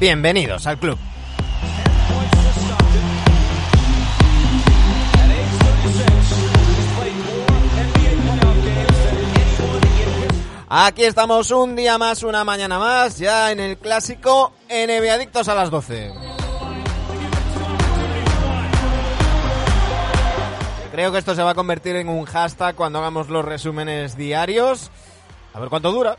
Bienvenidos al club. Aquí estamos un día más, una mañana más, ya en el clásico NBA Adictos a las 12. Creo que esto se va a convertir en un hashtag cuando hagamos los resúmenes diarios. A ver cuánto dura.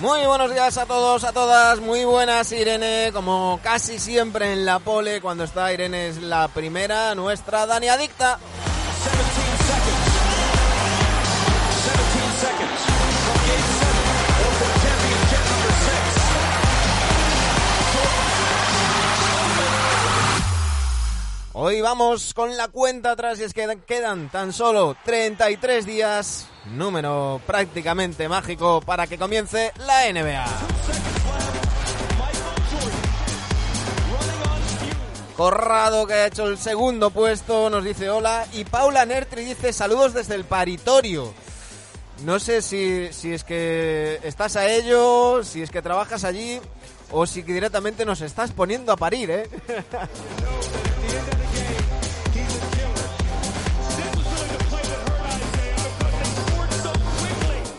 Muy buenos días a todos, a todas, muy buenas Irene, como casi siempre en la pole, cuando está Irene es la primera, nuestra Dani Adicta. Hoy vamos con la cuenta atrás y es que quedan tan solo 33 días, número prácticamente mágico para que comience la NBA. Corrado que ha hecho el segundo puesto nos dice hola y Paula Nertri dice saludos desde el paritorio. No sé si, si es que estás a ello, si es que trabajas allí o si directamente nos estás poniendo a parir, ¿eh?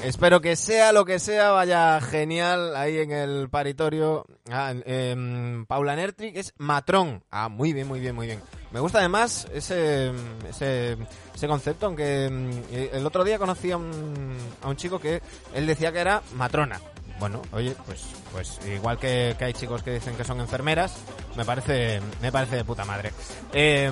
Espero que sea lo que sea, vaya genial ahí en el paritorio. Ah, em, Paula Nertri, que es matrón. Ah, muy bien, muy bien, muy bien. Me gusta además ese, ese, ese concepto, aunque em, el otro día conocí a un, a un chico que él decía que era matrona. Bueno, oye, pues, pues igual que, hay chicos que dicen que son enfermeras, me parece, me parece de puta madre. Eh,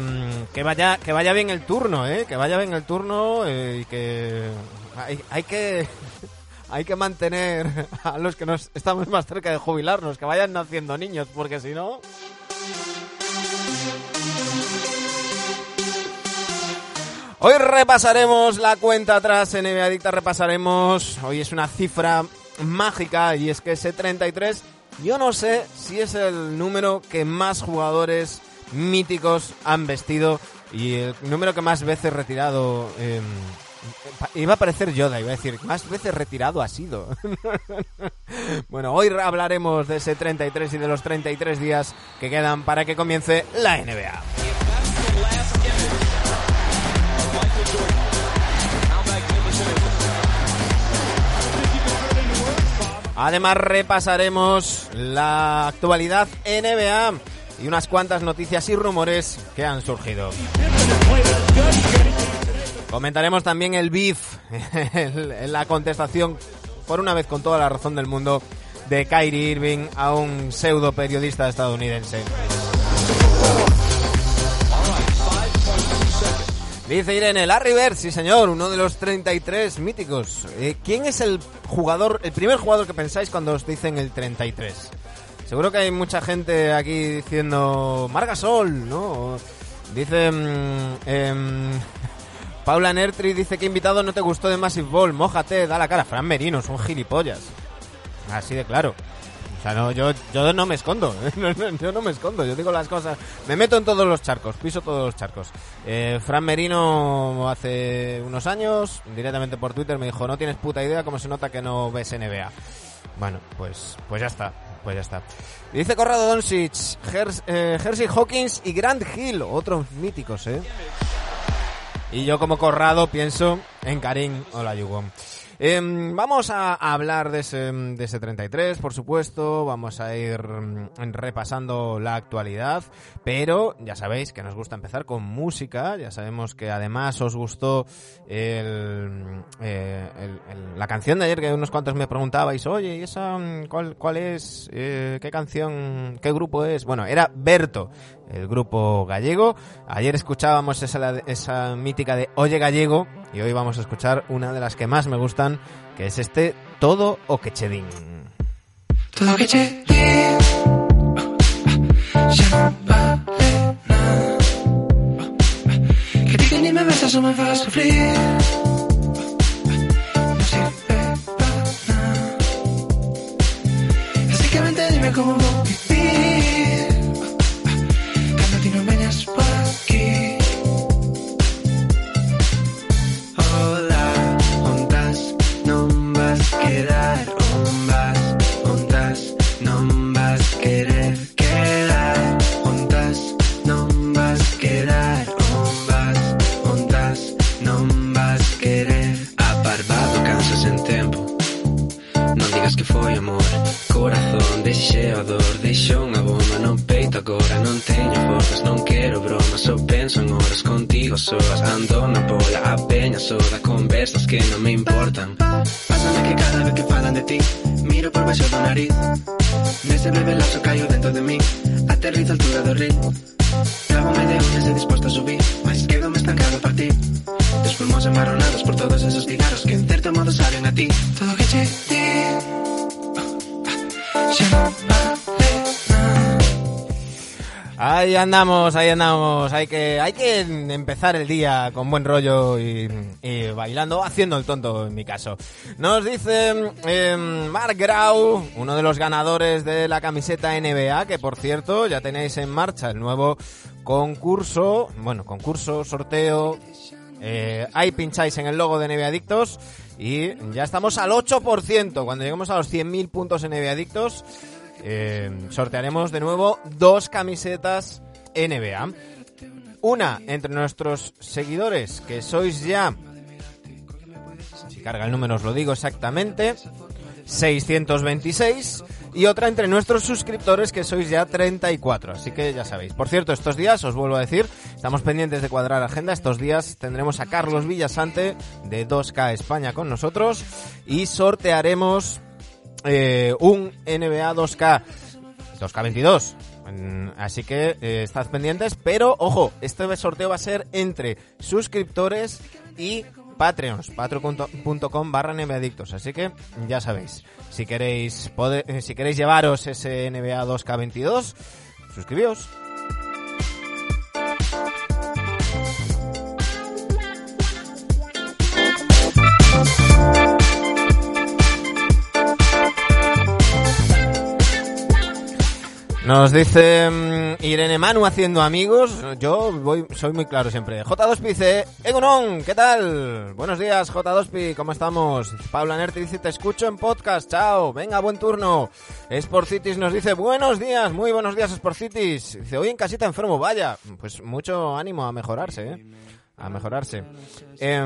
que vaya, que vaya bien el turno, eh, que vaya bien el turno eh, y que hay, que, hay que mantener a los que nos estamos más cerca de jubilarnos, que vayan naciendo niños, porque si no. Hoy repasaremos la cuenta atrás en NBA Adicta, repasaremos, hoy es una cifra mágica y es que ese 33 yo no sé si es el número que más jugadores míticos han vestido y el número que más veces retirado eh, iba a parecer Yoda, iba a decir, más veces retirado ha sido. bueno, hoy hablaremos de ese 33 y de los 33 días que quedan para que comience la NBA. Además repasaremos la actualidad NBA y unas cuantas noticias y rumores que han surgido. Comentaremos también el beef, la contestación, por una vez con toda la razón del mundo, de Kyrie Irving a un pseudo periodista estadounidense. Dice Irene, Larry Bird, sí señor, uno de los 33 míticos. Eh, ¿Quién es el jugador, el primer jugador que pensáis cuando os dicen el 33? Seguro que hay mucha gente aquí diciendo Margasol, ¿no? Dice eh, Paula Nertri dice que invitado no te gustó de Massive Ball, mójate, da la cara. Fran Merino, son gilipollas. Así de claro. O sea, no, yo, yo no me escondo, yo no me escondo, yo digo las cosas, me meto en todos los charcos, piso todos los charcos. Eh, Fran Merino hace unos años, directamente por Twitter, me dijo, no tienes puta idea cómo se nota que no ves NBA. Bueno, pues, pues ya está, pues ya está. Dice Corrado Doncic, Hers, eh, Hersey Hawkins y Grant Hill, otros míticos, eh. Y yo como Corrado pienso en Karim Olajuwon. Em, vamos a, hablar de ese, de ese 33, por supuesto. Vamos a ir mm, repasando la actualidad. Pero ya sabéis que nos gusta empezar con música. Ya sabemos que además os gustó el, eh, la canción de ayer que unos cuantos me preguntabais, oye, ¿y esa mm, cuál, cuál es? Eh, ¿Qué canción? ¿Qué grupo es? Bueno, era Berto, el grupo gallego. Ayer escuchábamos esa, mítica de Oye Gallego y hoy vamos a escuchar una de las que más me gustan, que es este Todo o Quechedín. Todo Quechedín. Que digan y me besas o me vas a sufrir. foi amor. Corazón deixei a dor Deixo unha bomba no peito agora. Non teño forzas, non quero bromas Só penso en horas contigo soas Ando na bola, a peña soda Conversas que non me importan. Pásame que cada vez que falan de ti Miro por baixo do nariz. Nese breve lazo caio dentro de mí Aterrizo a altura do río. Trabome de ondas e disposto a subir Mais quedo me estancado para ti. Tus pulmóns embarronados por todos esos cigarros Que en certo modo saben a ti. Todo que che di Ahí andamos, ahí andamos. Hay que, hay que empezar el día con buen rollo y, bailando, haciendo el tonto en mi caso. Nos dice eh, Mark Grau, uno de los ganadores de la camiseta NBA, que por cierto ya tenéis en marcha el nuevo concurso, bueno, concurso, sorteo. Eh, ahí pincháis en el logo de NBA Adictos y ya estamos al 8%. Cuando lleguemos a los 100.000 puntos NBA Adictos eh, sortearemos de nuevo dos camisetas NBA. Una entre nuestros seguidores, que sois ya, si carga el número os lo digo exactamente, 626 y otra entre nuestros suscriptores que sois ya 34, así que ya sabéis. Por cierto, estos días, os vuelvo a decir, estamos pendientes de cuadrar agenda, estos días tendremos a Carlos Villasante de 2K España con nosotros y sortearemos eh, un NBA 2K, 2K22. Así que eh, estad pendientes, pero ojo, este sorteo va a ser entre suscriptores y Patreons, patreon.com barra NBAdictos. Así que ya sabéis, si queréis, eh, si queréis llevaros ese NBA 2K22, suscribíos. Nos dice mm, Irene Manu haciendo amigos. Yo voy, soy muy claro siempre. J2Pi Egunon, ¿qué tal? Buenos días, J2Pi, ¿cómo estamos? Paula Nerti dice, te escucho en podcast, chao. Venga, buen turno. Sporcitis nos dice, buenos días, muy buenos días, Sporcitis. Dice, hoy en casita enfermo, vaya. Pues mucho ánimo a mejorarse, ¿eh? A mejorarse. Eh,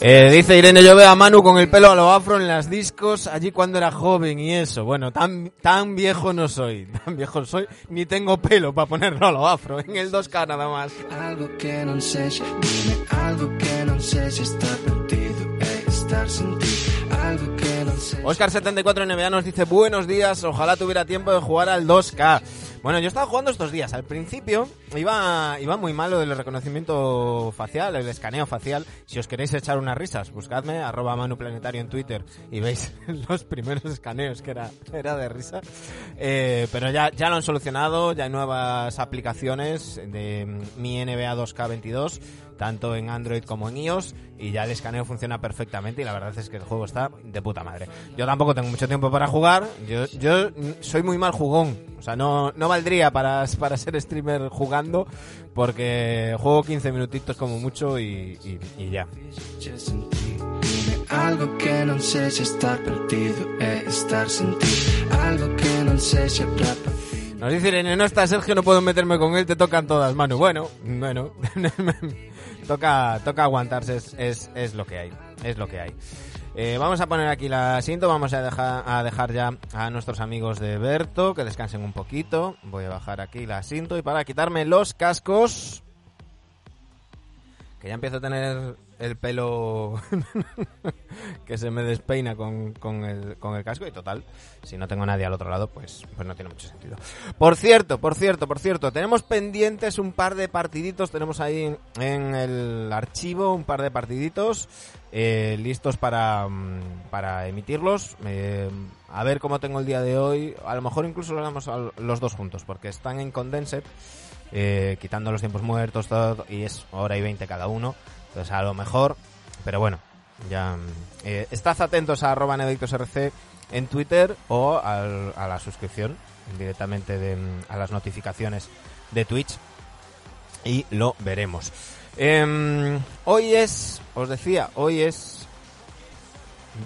eh, dice Irene, yo veo a Manu con el pelo a lo afro en las discos allí cuando era joven y eso. Bueno, tan, tan viejo no soy, tan viejo soy, ni tengo pelo para ponerlo a lo afro, en el 2K nada más. Algo que no sé, dime algo que no sé si está perdido, estar sin ti, algo que no sé. Oscar74 NBA nos dice, buenos días, ojalá tuviera tiempo de jugar al 2K. Bueno, yo estaba jugando estos días. Al principio iba, iba muy malo el reconocimiento facial, el escaneo facial. Si os queréis echar unas risas, buscadme, arroba manuplanetario en Twitter y veis los primeros escaneos que era, era de risa. Eh, pero ya, ya lo han solucionado, ya hay nuevas aplicaciones de mi NBA 2K22 tanto en Android como en iOS y ya el escaneo funciona perfectamente y la verdad es que el juego está de puta madre. Yo tampoco tengo mucho tiempo para jugar, yo, yo soy muy mal jugón, O sea, no, no valdría para, para ser streamer jugando porque juego 15 minutitos como mucho y, y, y ya. Algo que non sei se estar perdido é estar sin ti Algo que sei se pra Nos dice no está Sergio, no puedo meterme con él, te tocan todas, Manu. Bueno, bueno, toca, toca aguantarse, es, es, es lo que hay, es lo que hay. Eh, vamos a poner aquí la asiento, vamos a dejar, a dejar ya a nuestros amigos de Berto que descansen un poquito. Voy a bajar aquí la asiento y para quitarme los cascos, que ya empiezo a tener el pelo que se me despeina con, con, el, con el casco y total, si no tengo nadie al otro lado, pues, pues no tiene mucho sentido. Por cierto, por cierto, por cierto, tenemos pendientes un par de partiditos, tenemos ahí en, el archivo un par de partiditos eh, listos para, mm, para emitirlos. Eh, a ver cómo tengo el día de hoy, a lo mejor incluso lo damos los dos juntos, porque están en Condensed. Eh, quitando los tiempos muertos, todo, y es hora y 20 cada uno. Entonces, a lo mejor, pero bueno, ya. Eh, estad atentos a arroba RC en Twitter o al, a la suscripción directamente de, a las notificaciones de Twitch y lo veremos. Eh, hoy es, os decía, hoy es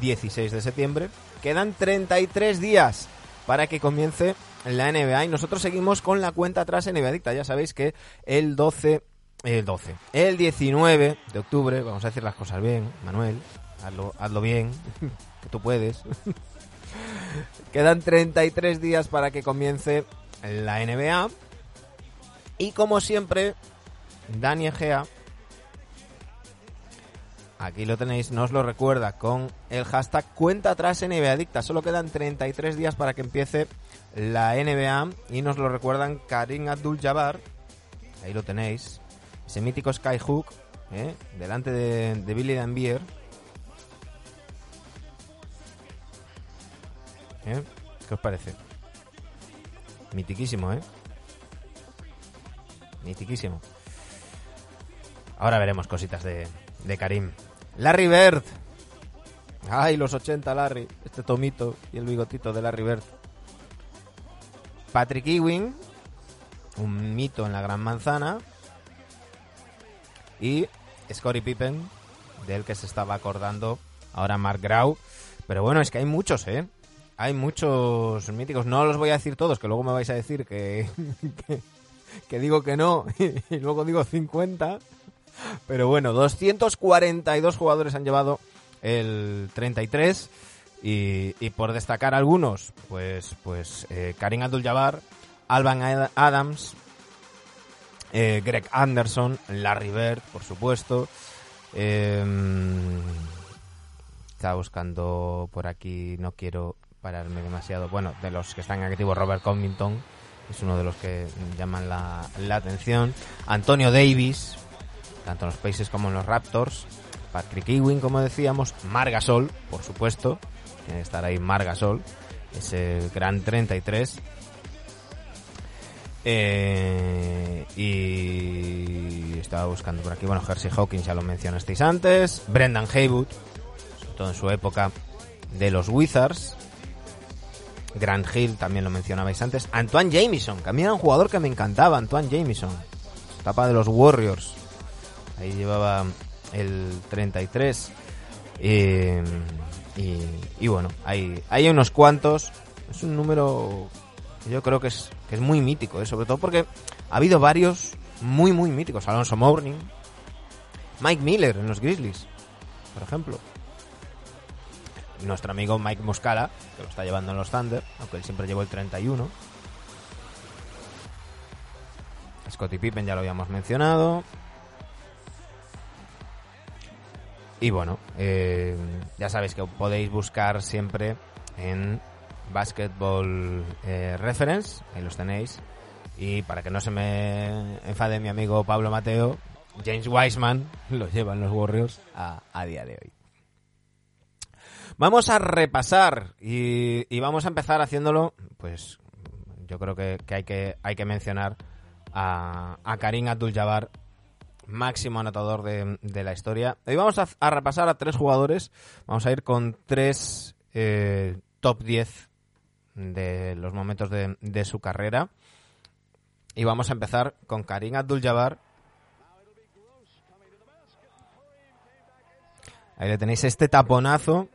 16 de septiembre. Quedan 33 días para que comience la NBA y nosotros seguimos con la cuenta atrás NBA Adicta. Ya sabéis que el 12, el 12, el 19 de octubre, vamos a decir las cosas bien, Manuel, hazlo, hazlo bien, que tú puedes. Quedan 33 días para que comience la NBA. Y como siempre, Dani Egea, aquí lo tenéis, nos lo recuerda con el hashtag cuenta atrás NBA Adicta. Solo quedan 33 días para que empiece la NBA y nos lo recuerdan Karim Abdul-Jabbar, ahí lo tenéis, ese mítico Skyhook, ¿eh? delante de, Billy Dambier. ¿Eh? ¿Qué os parece? Mitiquísimo, ¿eh? Mitiquísimo. Ahora veremos cositas de, de Karim. Larry Bird. Ay, los 80, Larry. Este tomito y el bigotito de Larry Bird. Patrick Ewing, un mito en la Gran Manzana, y Scottie Pippen, del que se estaba acordando ahora Mark Grau. Pero bueno, es que hay muchos, ¿eh? Hay muchos míticos. No los voy a decir todos, que luego me vais a decir que, que, que digo que no y luego digo 50. Pero bueno, 242 jugadores han llevado el 33. Y, y, por destacar algunos, pues, pues eh, Karim Abdul-Jabbar, Alban Adams, eh, Greg Anderson, Larry Bird, por supuesto. Eh, estaba buscando por aquí, no quiero pararme demasiado. Bueno, de los que están activos, Robert Covington es uno de los que llaman la, atención. Antonio Davis, tanto en los Pacers como en los Raptors. Patrick Ewing, como decíamos. Margasol, por supuesto tiene que estar ahí Margasol, ese gran 33. Eh, y estaba buscando por aquí, bueno, Jersey Hawkins ya lo mencionasteis antes, Brendan Haywood, sobre todo en su época de los Wizards, Grant Hill también lo mencionabais antes, Antoine Jamison, que a mí era un jugador que me encantaba, Antoine Jamison, etapa de los Warriors, ahí llevaba el 33. Eh, y, y, bueno, hay, hay unos cuantos. Es un número yo creo que es, que es muy mítico, ¿eh? sobre todo porque ha habido varios muy, muy míticos. Alonso Mourning, Mike Miller en los Grizzlies, por ejemplo. Nuestro amigo Mike Muscala, que lo está llevando en los Thunder, aunque él siempre llevó el 31. Scottie Pippen ya lo habíamos mencionado. Y bueno, eh, ya sabéis que podéis buscar siempre en Basketball eh, Reference, ahí los tenéis. Y para que no se me enfade mi amigo Pablo Mateo, James Wiseman lo llevan los Warriors a, a día de hoy. Vamos a repasar y, vamos a empezar haciéndolo, pues yo creo que, hay, que hay que mencionar a, a Karim Abdul-Jabbar máximo anotador de, de, la historia. Hoy vamos a, a, repasar a tres jugadores. Vamos a ir con tres eh, top 10 de los momentos de, de su carrera. Y vamos a empezar con Karim Abdul-Jabbar. Ahí le tenéis este taponazo.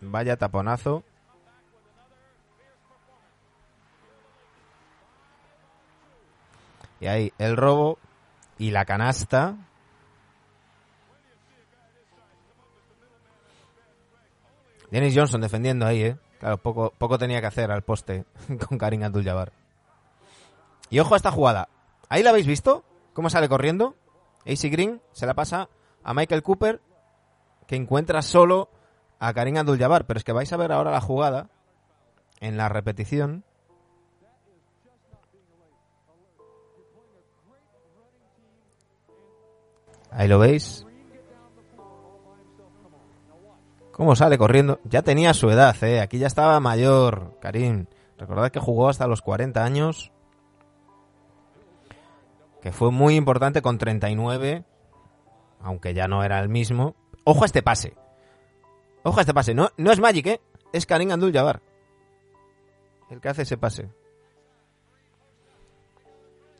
Vaya taponazo. Y ahí el robo y la canasta. Dennis Johnson defendiendo ahí, ¿eh? Claro, poco, poco tenía que hacer al poste con Karim Abdul-Jabbar. Y ojo a esta jugada. ¿Ahí la habéis visto? ¿Cómo sale corriendo? AC Green se la pasa a Michael Cooper, que encuentra solo a Karim Abdul-Jabbar. Pero es que vais a ver ahora la jugada en la repetición. Ahí lo veis. ¿Cómo sale corriendo? Ya tenía su edad, ¿eh? Aquí ya estaba mayor, Karim. Recordad que jugó hasta los 40 años. Que fue muy importante con 39. Aunque ya no era el mismo. Ojo a este pase. Ojo a este pase. No, no es Magic, ¿eh? Es Karim Abdul-Jabbar. El que hace ese pase.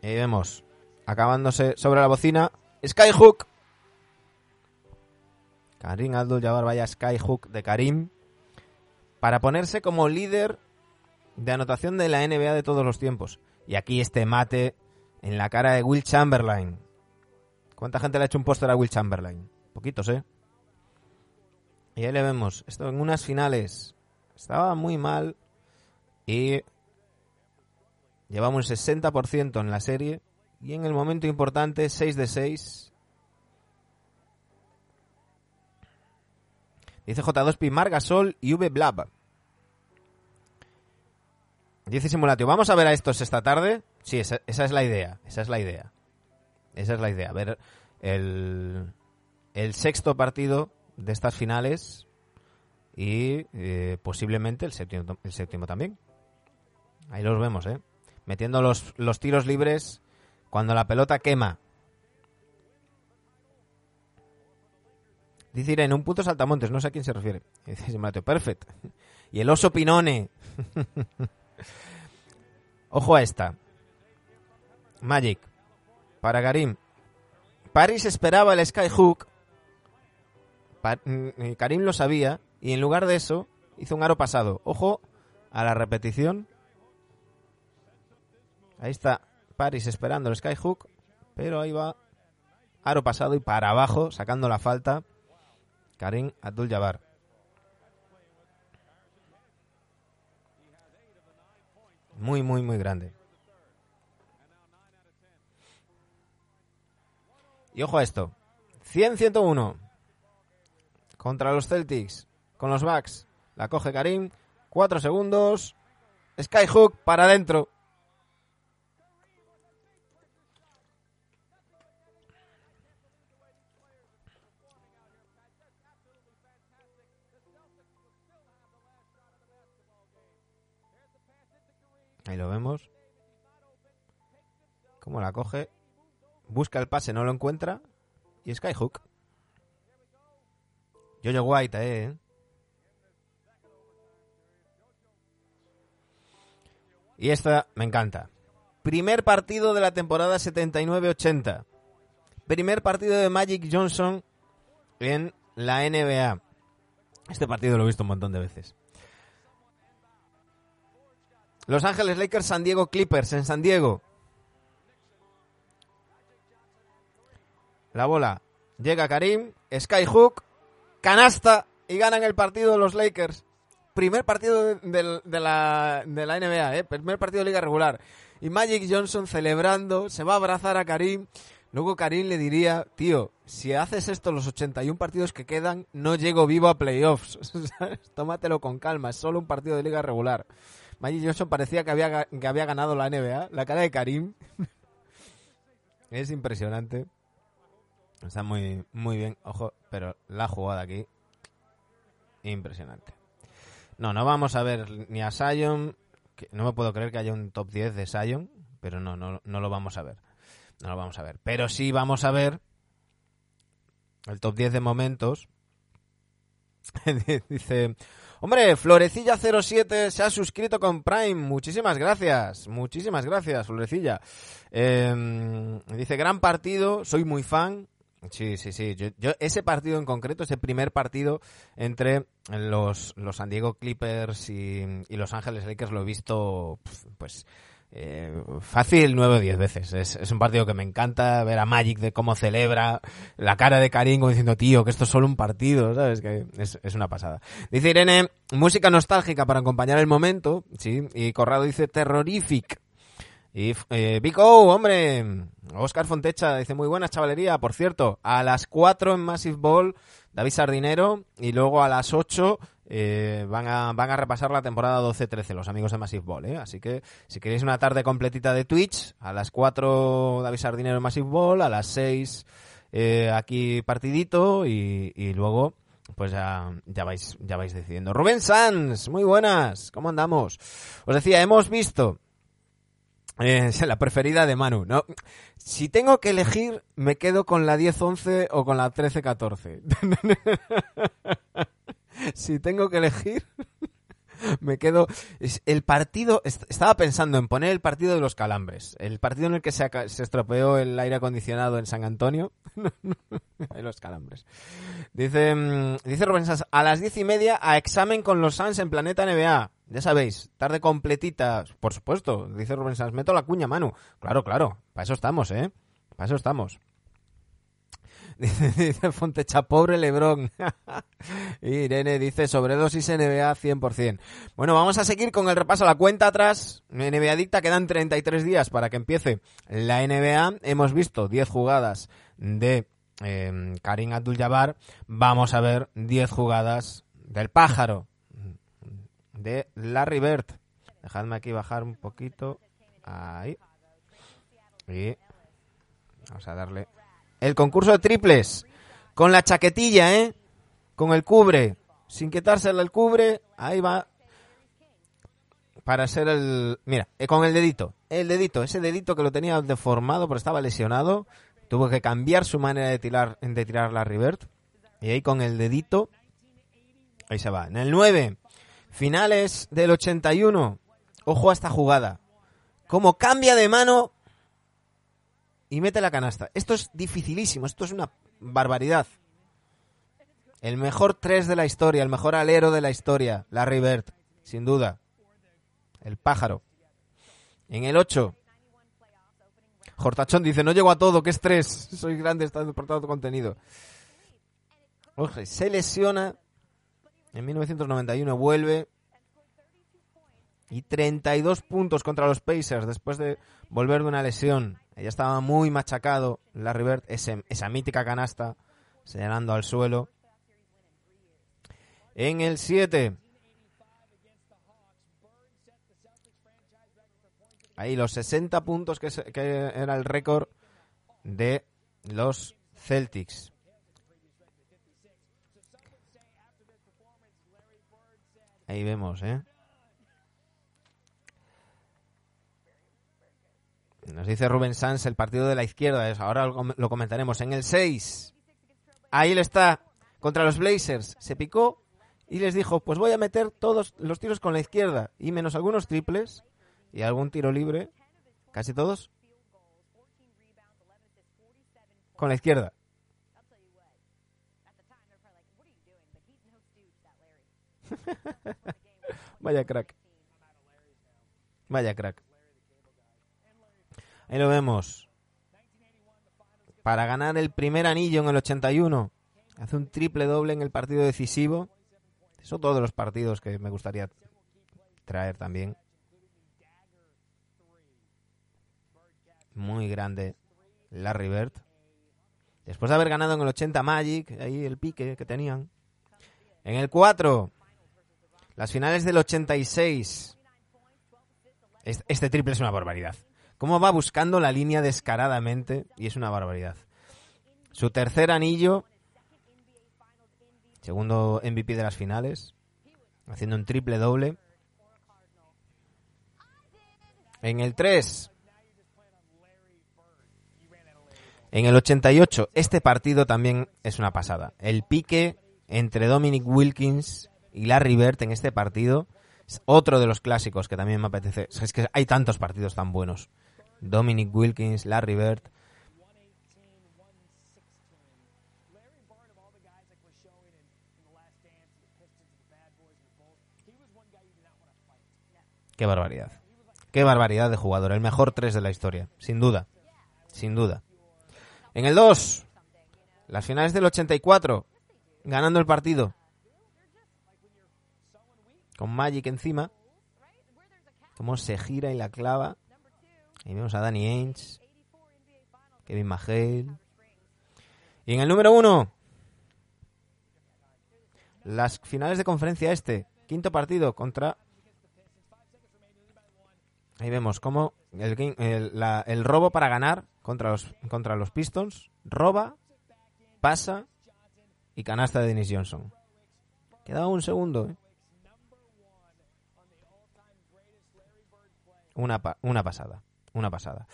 Y vemos. Acabándose sobre la bocina. Skyhook. Karim Abdul-Jabbar vaya Skyhook de Karim. Para ponerse como líder de anotación de la NBA de todos los tiempos. Y aquí este mate en la cara de Will Chamberlain. ¿Cuánta gente le ha hecho un póster a Will Chamberlain? Poquitos, ¿eh? Y ahí le vemos. Esto en unas finales. Estaba muy mal. Y llevaba un 60% en la serie. Y en el momento importante, 6 de 6. Dice J2P, Margasol y V Blab. Dice Simulatio, ¿vamos a ver a estos esta tarde? Sí, esa, esa, es la idea. Esa es la idea. Esa es la idea. Ver el, el sexto partido de estas finales y eh, posiblemente el séptimo, el séptimo también. Ahí los vemos, ¿eh? Metiendo los, los tiros libres cuando la pelota quema. Dice en un puto saltamontes, no sé a quién se refiere. Dice Simulatio, perfecto. Y el oso Pinone. Ojo a esta. Magic. Para Karim. Paris esperaba el Skyhook. Pa Karim lo sabía. Y en lugar de eso, hizo un aro pasado. Ojo a la repetición. Ahí está Paris esperando el Skyhook. Pero ahí va. Aro pasado y para abajo, sacando la falta. Karim Abdul-Jabbar. Muy, muy, muy grande. Y ojo a esto. 100-101. Contra los Celtics. Con los Bucks. La coge Karim. 4 segundos. Skyhook para adentro. Ahí lo vemos. Cómo la coge. Busca el pase, no lo encuentra. Y Skyhook. Jojo White, eh. Y esta me encanta. Primer partido de la temporada 79-80. Primer partido de Magic Johnson en la NBA. Este partido lo he visto un montón de veces. Los Ángeles Lakers, San Diego Clippers en San Diego. La bola llega Karim, Skyhook, canasta y ganan el partido los Lakers. Primer partido de, la, de la NBA, ¿eh? primer partido de liga regular. Y Magic Johnson celebrando, se va a abrazar a Karim. Luego Karim le diría, tío, si haces esto los 81 partidos que quedan, no llego vivo a playoffs. Tómatelo con calma, es solo un partido de liga regular. Magic Johnson parecía que había, que había ganado la NBA. La cara de Karim es impresionante. Está muy, muy bien, ojo, pero la jugada aquí, impresionante. No, no vamos a ver ni a Sion, no me puedo creer que haya un top 10 de Sion, pero no, no, no lo vamos a ver. No lo vamos a ver. Pero sí vamos a ver el top 10 de momentos Dice, hombre, Florecilla07 se ha suscrito con Prime. Muchísimas gracias. Muchísimas gracias, Florecilla. Eh, dice, gran partido, soy muy fan. Sí, sí, sí. Yo, yo, ese partido en concreto, ese primer partido entre los, los San Diego Clippers y, y Los Ángeles Lakers lo he visto, pues, eh, fácil nueve o diez veces. Es, es, un partido que me encanta ver a Magic de cómo celebra la cara de Karim como diciendo, tío, que esto es solo un partido, ¿sabes? Que es, es una pasada. Dice Irene, música nostálgica para acompañar el momento, sí. Y Corrado dice, terrorific. Y eh, Vico, hombre, Oscar Fontecha dice muy buenas chavalería, por cierto, a las 4 en Massive Ball, David Sardinero, y luego a las 8 eh, van, a, repasar la temporada 12-13 los amigos de Massive Ball, ¿eh? así que si queréis una tarde completita de Twitch, a las 4 David Sardinero en Massive Ball, a las 6 eh, aquí partidito y, luego pues ya, ya vais ya vais decidiendo. Rubén Sanz, muy buenas, ¿cómo andamos? Os decía, hemos visto eh, la preferida de Manu. No, si tengo que elegir, me quedo con la 10-11 o con la 13-14. si tengo que elegir, me quedo. El partido. Estaba pensando en poner el partido de los calambres. El partido en el que se, estropeó el aire acondicionado en San Antonio. los calambres. Dice, dice Rubén a las diez y media a examen con los Suns en Planeta NBA. Ya sabéis, tarde completita, por supuesto, dice Rubén Sanz, meto la cuña, Manu. Claro, claro, para eso estamos, ¿eh? Para eso estamos. Dice, Fontecha, pobre Lebrón. Irene dice, sobredosis NBA 100%. Bueno, vamos a seguir con el repaso a la cuenta atrás. NBA dicta, quedan 33 días para que empiece la NBA. Hemos visto 10 jugadas de eh, Karim Abdul-Jabbar. Vamos a ver 10 jugadas del pájaro de Larry Bird. Dejadme aquí bajar un poquito. Ahí. Y vamos a darle el concurso de triples. Con la chaquetilla, ¿eh? Con el cubre. Sin quitárselo el cubre. Ahí va. Para ser el... Mira, eh, con el dedito. El dedito. Ese dedito que lo tenía deformado porque estaba lesionado. Tuvo que cambiar su manera de tirar, de tirar la Bird. Y ahí con el dedito. Ahí se va. En el 9. Finales del 81. Ojo a esta jugada. Como cambia de mano y mete la canasta. Esto es dificilísimo, esto es una barbaridad. El mejor 3 de la historia, el mejor alero de la historia, Larry Bird, sin duda. El pájaro. En el 8. Jortachón dice, no llego a todo, que es 3. Soy grande, está por todo contenido. Oje, se lesiona en 1991 vuelve y 32 puntos contra los Pacers después de volver de una lesión. Ella estaba muy machacado, Larry Bird, ese, esa mítica canasta señalando al suelo. En el 7. Ahí los 60 puntos que, que era el récord de los Celtics. Ahí vemos, ¿eh? Nos dice Rubén Sanz el partido de la izquierda. Ahora lo comentaremos. En el 6. Ahí él está. Contra los Blazers. Se picó y les dijo, pues voy a meter todos los tiros con la izquierda. Y menos algunos triples y algún tiro libre. Casi todos. Con la izquierda. Vaya crack. Vaya crack. Ahí lo vemos. Para ganar el primer anillo en el 81. Hace un triple doble en el partido decisivo. Son todos los partidos que me gustaría traer también. Muy grande Larry Bird. Después de haber ganado en el 80 Magic, ahí el pique que tenían. En el 4, las finales del 86. Este triple es una barbaridad. Cómo va buscando la línea descaradamente y es una barbaridad. Su tercer anillo, segundo MVP de las finales, haciendo un triple doble. En el 3, en el 88, este partido también es una pasada. El pique entre Dominic Wilkins y Larry Bird en este partido es otro de los clásicos que también me apetece. Es que hay tantos partidos tan buenos. Dominic Wilkins, Larry Bird. Qué barbaridad. Qué barbaridad de jugador. El mejor 3 de la historia. Sin duda. Sin duda. En el 2. Las finales del 84. Ganando el partido. Con Magic encima. Cómo se gira y la clava. Ahí vemos a Danny Ainge. Kevin McHale. Y en el número 1. Las finales de conferencia este. Quinto partido contra Ahí vemos cómo el, robo para ganar contra los, contra los Pistons. Roba, pasa y canasta de Dennis Johnson. Quedaba un segundo. ¿eh? Una, una pasada. Una pasada.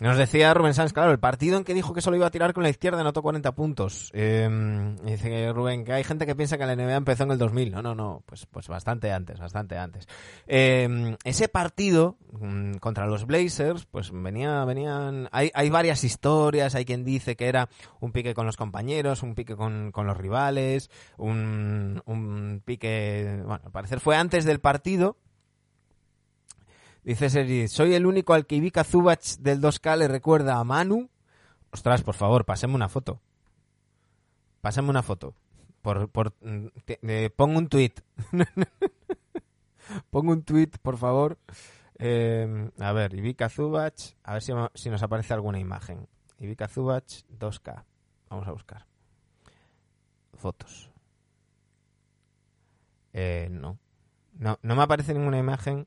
Nos decía Rubén Sanz, claro, el partido en que dijo que solo iba a tirar con la izquierda anotó 40 puntos. Eh, dice Rubén que hay gente que piensa que la NBA empezó en el 2000. No, no, no, pues, pues bastante antes, bastante antes. Eh, ese partido mm, contra los Blazers, pues venía, venían, hay, hay varias historias, hay quien dice que era un pique con los compañeros, un pique con, con los rivales, un, un pique, bueno, al parecer fue antes del partido, Dice Sergi, soy el único al que Ivica Zubac del 2K le recuerda a Manu. Ostras, por favor, pásame una foto. Pásame una foto. Por, por, eh, pongo un tweet. pongo un tweet, por favor. Eh, a ver, Ivica Zubac. A ver si, si, nos aparece alguna imagen. Ivica Zubac 2K. Vamos a buscar. Fotos. Eh, no. no. No me aparece ninguna imagen.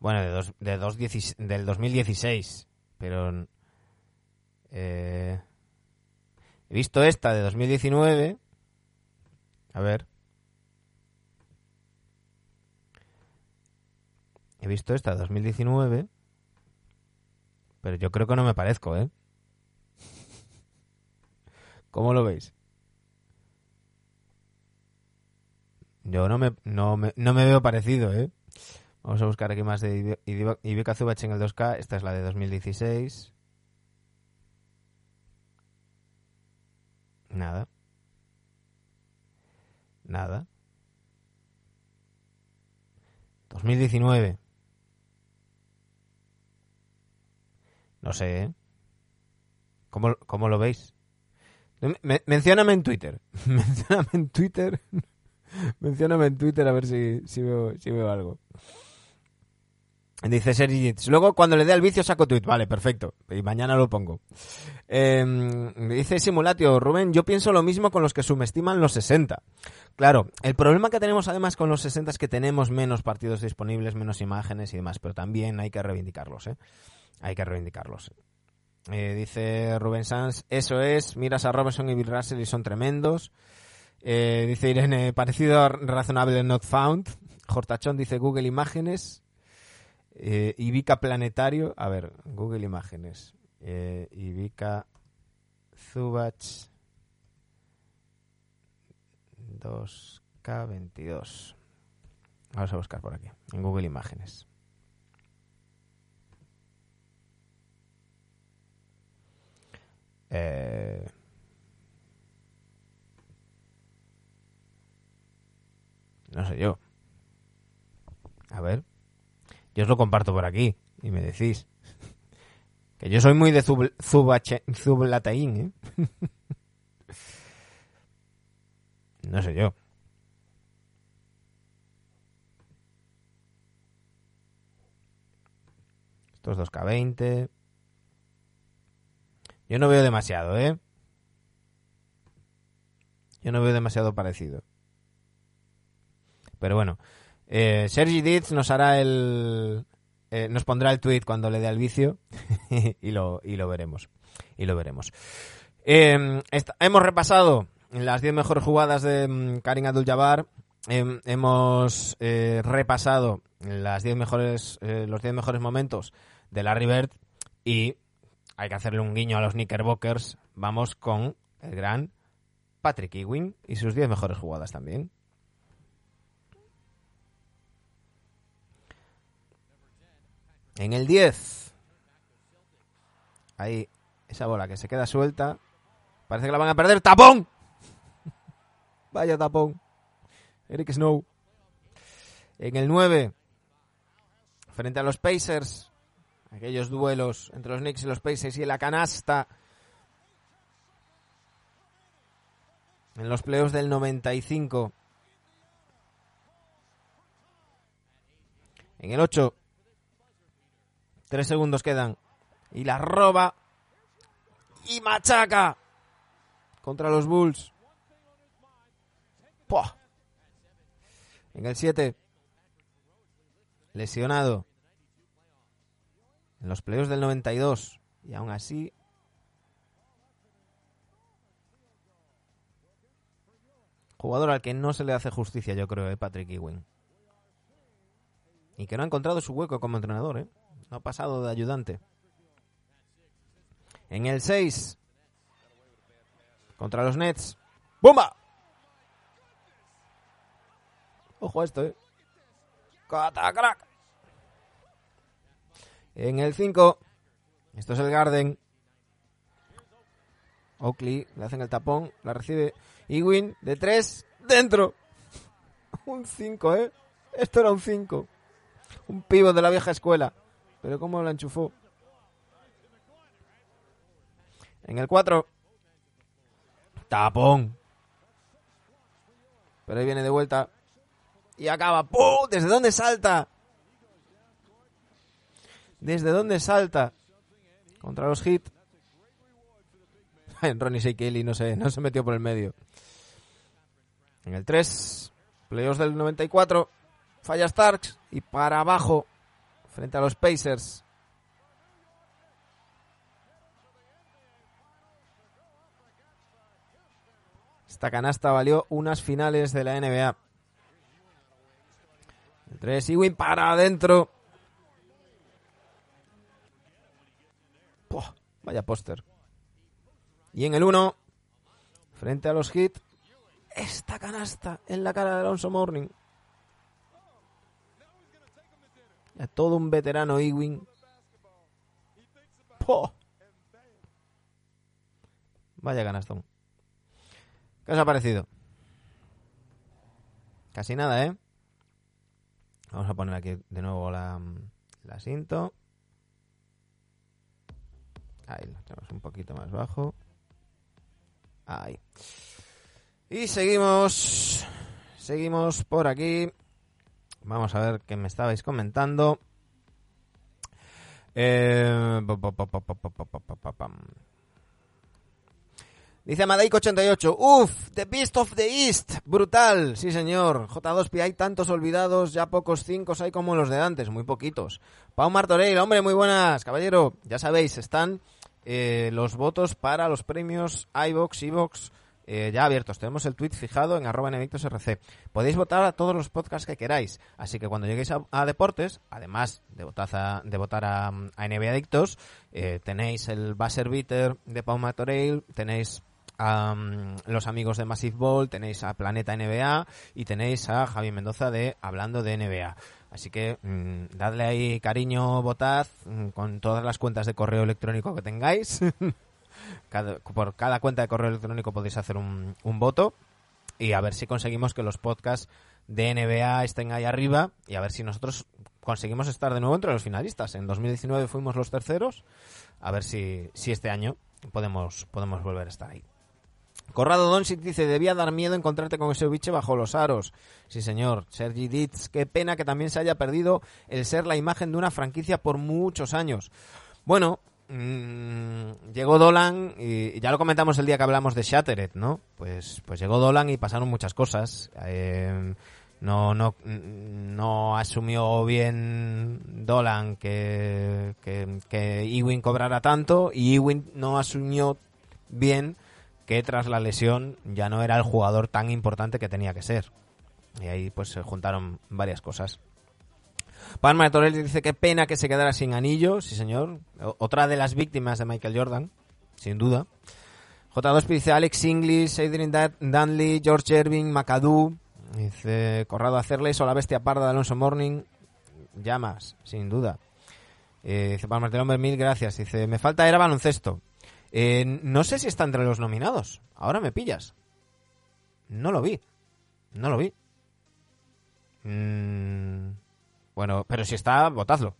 Bueno, de, dos, de dos dieci, del 2016, pero eh, he visto esta de 2019. A ver. He visto esta de 2019, pero yo creo que no me parezco, ¿eh? ¿Cómo lo veis? Yo no me, no me, no me veo parecido, ¿eh? Vamos a buscar aquí más de Ivica Zubac en el 2K. Esta es la de 2016. Nada. Nada. 2019. No sé, ¿eh? ¿Cómo, cómo lo veis? Me, mencióname en Twitter. mencióname en Twitter. mencióname en Twitter a ver si, si, veo, si veo algo. Dice Sergi Luego, cuando le dé al vicio, saco tweet. Vale, perfecto. Y mañana lo pongo. Eh, dice Simulatio, Rubén, yo pienso lo mismo con los que subestiman los 60. Claro, el problema que tenemos además con los 60 es que tenemos menos partidos disponibles, menos imágenes y demás, pero también hay que reivindicarlos, ¿eh? Hay que reivindicarlos. Eh, dice Rubén Sanz, eso es, miras a Robinson y Bill Russell y son tremendos. Eh, dice Irene, parecido razonable Not Found. Jortachón dice Google Imágenes. Eh, Ivica Planetario, a ver, Google Imágenes. Eh, Ivica Zubach 2K22. Vamos a buscar por aquí, en Google Imágenes. Eh, no sé yo. A ver. Yo os lo comparto por aquí y me decís. Que yo soy muy de zub, Zublataín, ¿eh? no sé yo. Estos 2K20. Yo no veo demasiado, ¿eh? Yo no veo demasiado parecido. Pero bueno, eh, Sergi Ditz nos hará el. Eh, nos pondrá el tweet cuando le dé al vicio y, lo, y lo veremos. Y lo veremos. Hemos repasado las 10 mejores jugadas de Karim Abdul-Jabbar. Em, hemos repasado las 10 mejores, eh, los 10 mejores momentos de Larry Bird y hay que hacerle un guiño a los Knickerbockers. Vamos con el gran Patrick Ewing y sus 10 mejores jugadas también. En el 10. Ahí, esa bola que se queda suelta. Parece que la van a perder. ¡Tapón! Vaya tapón. Eric Snow. En el 9. Frente a los Pacers. Aquellos duelos entre los Knicks y los Pacers y la canasta. En los playoffs del 95. En el 8. Tres segundos quedan. Y la roba. Y machaca. Contra los Bulls. ¡Puah! En el 7. Lesionado. En los playoffs del 92. Y aún así. Jugador al que no se le hace justicia, yo creo, eh, Patrick Ewing. Y que no ha encontrado su hueco como entrenador, ¿eh? No ha pasado de ayudante. En el 6. Contra los Nets. ¡Bomba! Ojo a esto, ¿eh? ¡Catacrack! En el 5. Esto es el Garden. Oakley le hacen el tapón. La recibe Ewing de 3. ¡Dentro! Un 5, ¿eh? Esto era un 5. Un pivo de la vieja escuela. Pero cómo la enchufó. En el 4. Tapón. Pero ahí viene de vuelta. Y acaba. ¡Pum! ¿Desde dónde salta? ¿Desde dónde salta? Contra los hits. Ronnie Kelly no se, no se metió por el medio. En el 3. Playoffs del 94. Falla Starks. Y para abajo frente a los Pacers. Esta canasta valió unas finales de la NBA. El 3, Ewing para adentro. vaya póster. Y en el 1, frente a los Heat, esta canasta en la cara de Alonso Morning. Todo un veterano Ewing. Vaya canastón. ¿Qué os ha parecido? Casi nada, ¿eh? Vamos a poner aquí de nuevo la, la cinto. Ahí lo tenemos un poquito más bajo. Ahí. Y seguimos. Seguimos por aquí. Vamos a ver qué me estabais comentando. Eh... Dice Madaiko88, uff, The Beast of the East, brutal, sí señor. J2P, hay tantos olvidados, ya pocos cinco hay como los de antes, muy poquitos. Pau Martorell, hombre, muy buenas, caballero. Ya sabéis, están eh, los votos para los premios iBox, iBox, eh, ya abiertos. Tenemos el tweet fijado en arroba RC. Podéis votar a todos los podcasts que queráis. Así que cuando lleguéis a, deportes, además de a, de votar a, NBA Adictos, eh, tenéis el Buzzer Beater de Pau Matoreil, tenéis a los amigos de Massive Ball, tenéis a Planeta NBA y tenéis a Javi Mendoza de Hablando de NBA. Así que mm, dadle ahí cariño, votad mm, con todas las cuentas de correo electrónico que tengáis. por cada cuenta de correo electrónico podéis hacer un, voto y a ver si conseguimos que los podcasts de NBA estén ahí arriba y a ver si nosotros conseguimos estar de nuevo entre los finalistas. En 2019 fuimos los terceros, a ver si, si este año podemos, podemos volver a estar ahí. Corrado Doncic dice, debía dar miedo encontrarte con ese biche bajo los aros. Sí, señor. Sergi Ditz, qué pena que también se haya perdido el ser la imagen de una franquicia por muchos años. Bueno, Mm, llegó Dolan y ya lo comentamos el día que hablamos de Shattered, ¿no? Pues, pues llegó Dolan y pasaron muchas cosas. Eh, no, no, no asumió bien Dolan que, que, que Ewing cobrara tanto y Ewing no asumió bien que tras la lesión ya no era el jugador tan importante que tenía que ser. Y ahí pues se juntaron varias cosas. Palma de Torres dice que pena que se quedara sin anillo, sí señor. otra de las víctimas de Michael Jordan, sin duda. J2 dice Alex Inglis, Adrian Danley, George Irving, McAdoo. Dice Corrado Hacerles o la bestia parda de Alonso Morning. Llamas, sin duda. Eh, dice Palmas del Hombre, mil gracias. Dice, me falta era baloncesto. Eh, no sé si está entre los nominados. Ahora me pillas. No lo vi. No lo vi. Mm, bueno, pero si está, votadlo.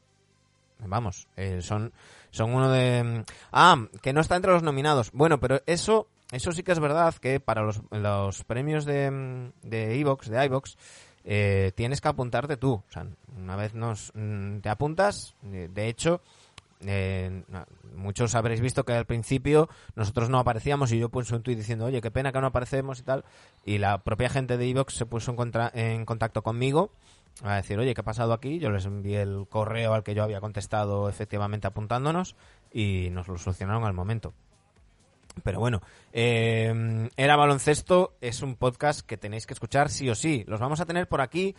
Vamos, eh, son, son uno de... Ah, que no está entre los nominados. Bueno, pero eso, eso sí que es verdad que para los, los premios de, de Evox, de iVox, eh, tienes que apuntarte tú. O sea, una vez nos mm, te apuntas, eh, de hecho, eh, muchos habréis visto que al principio nosotros no aparecíamos y yo puse un tuit diciendo, oye, qué pena que no aparecemos y tal. Y la propia gente de Evox se puso en, en contacto conmigo a decir, oye, ¿qué ha pasado aquí? Yo les envié el correo al que yo había contestado efectivamente apuntándonos y nos lo solucionaron al momento. Pero bueno, eh, Era Baloncesto es un podcast que tenéis que escuchar sí o sí. Los vamos a tener por aquí.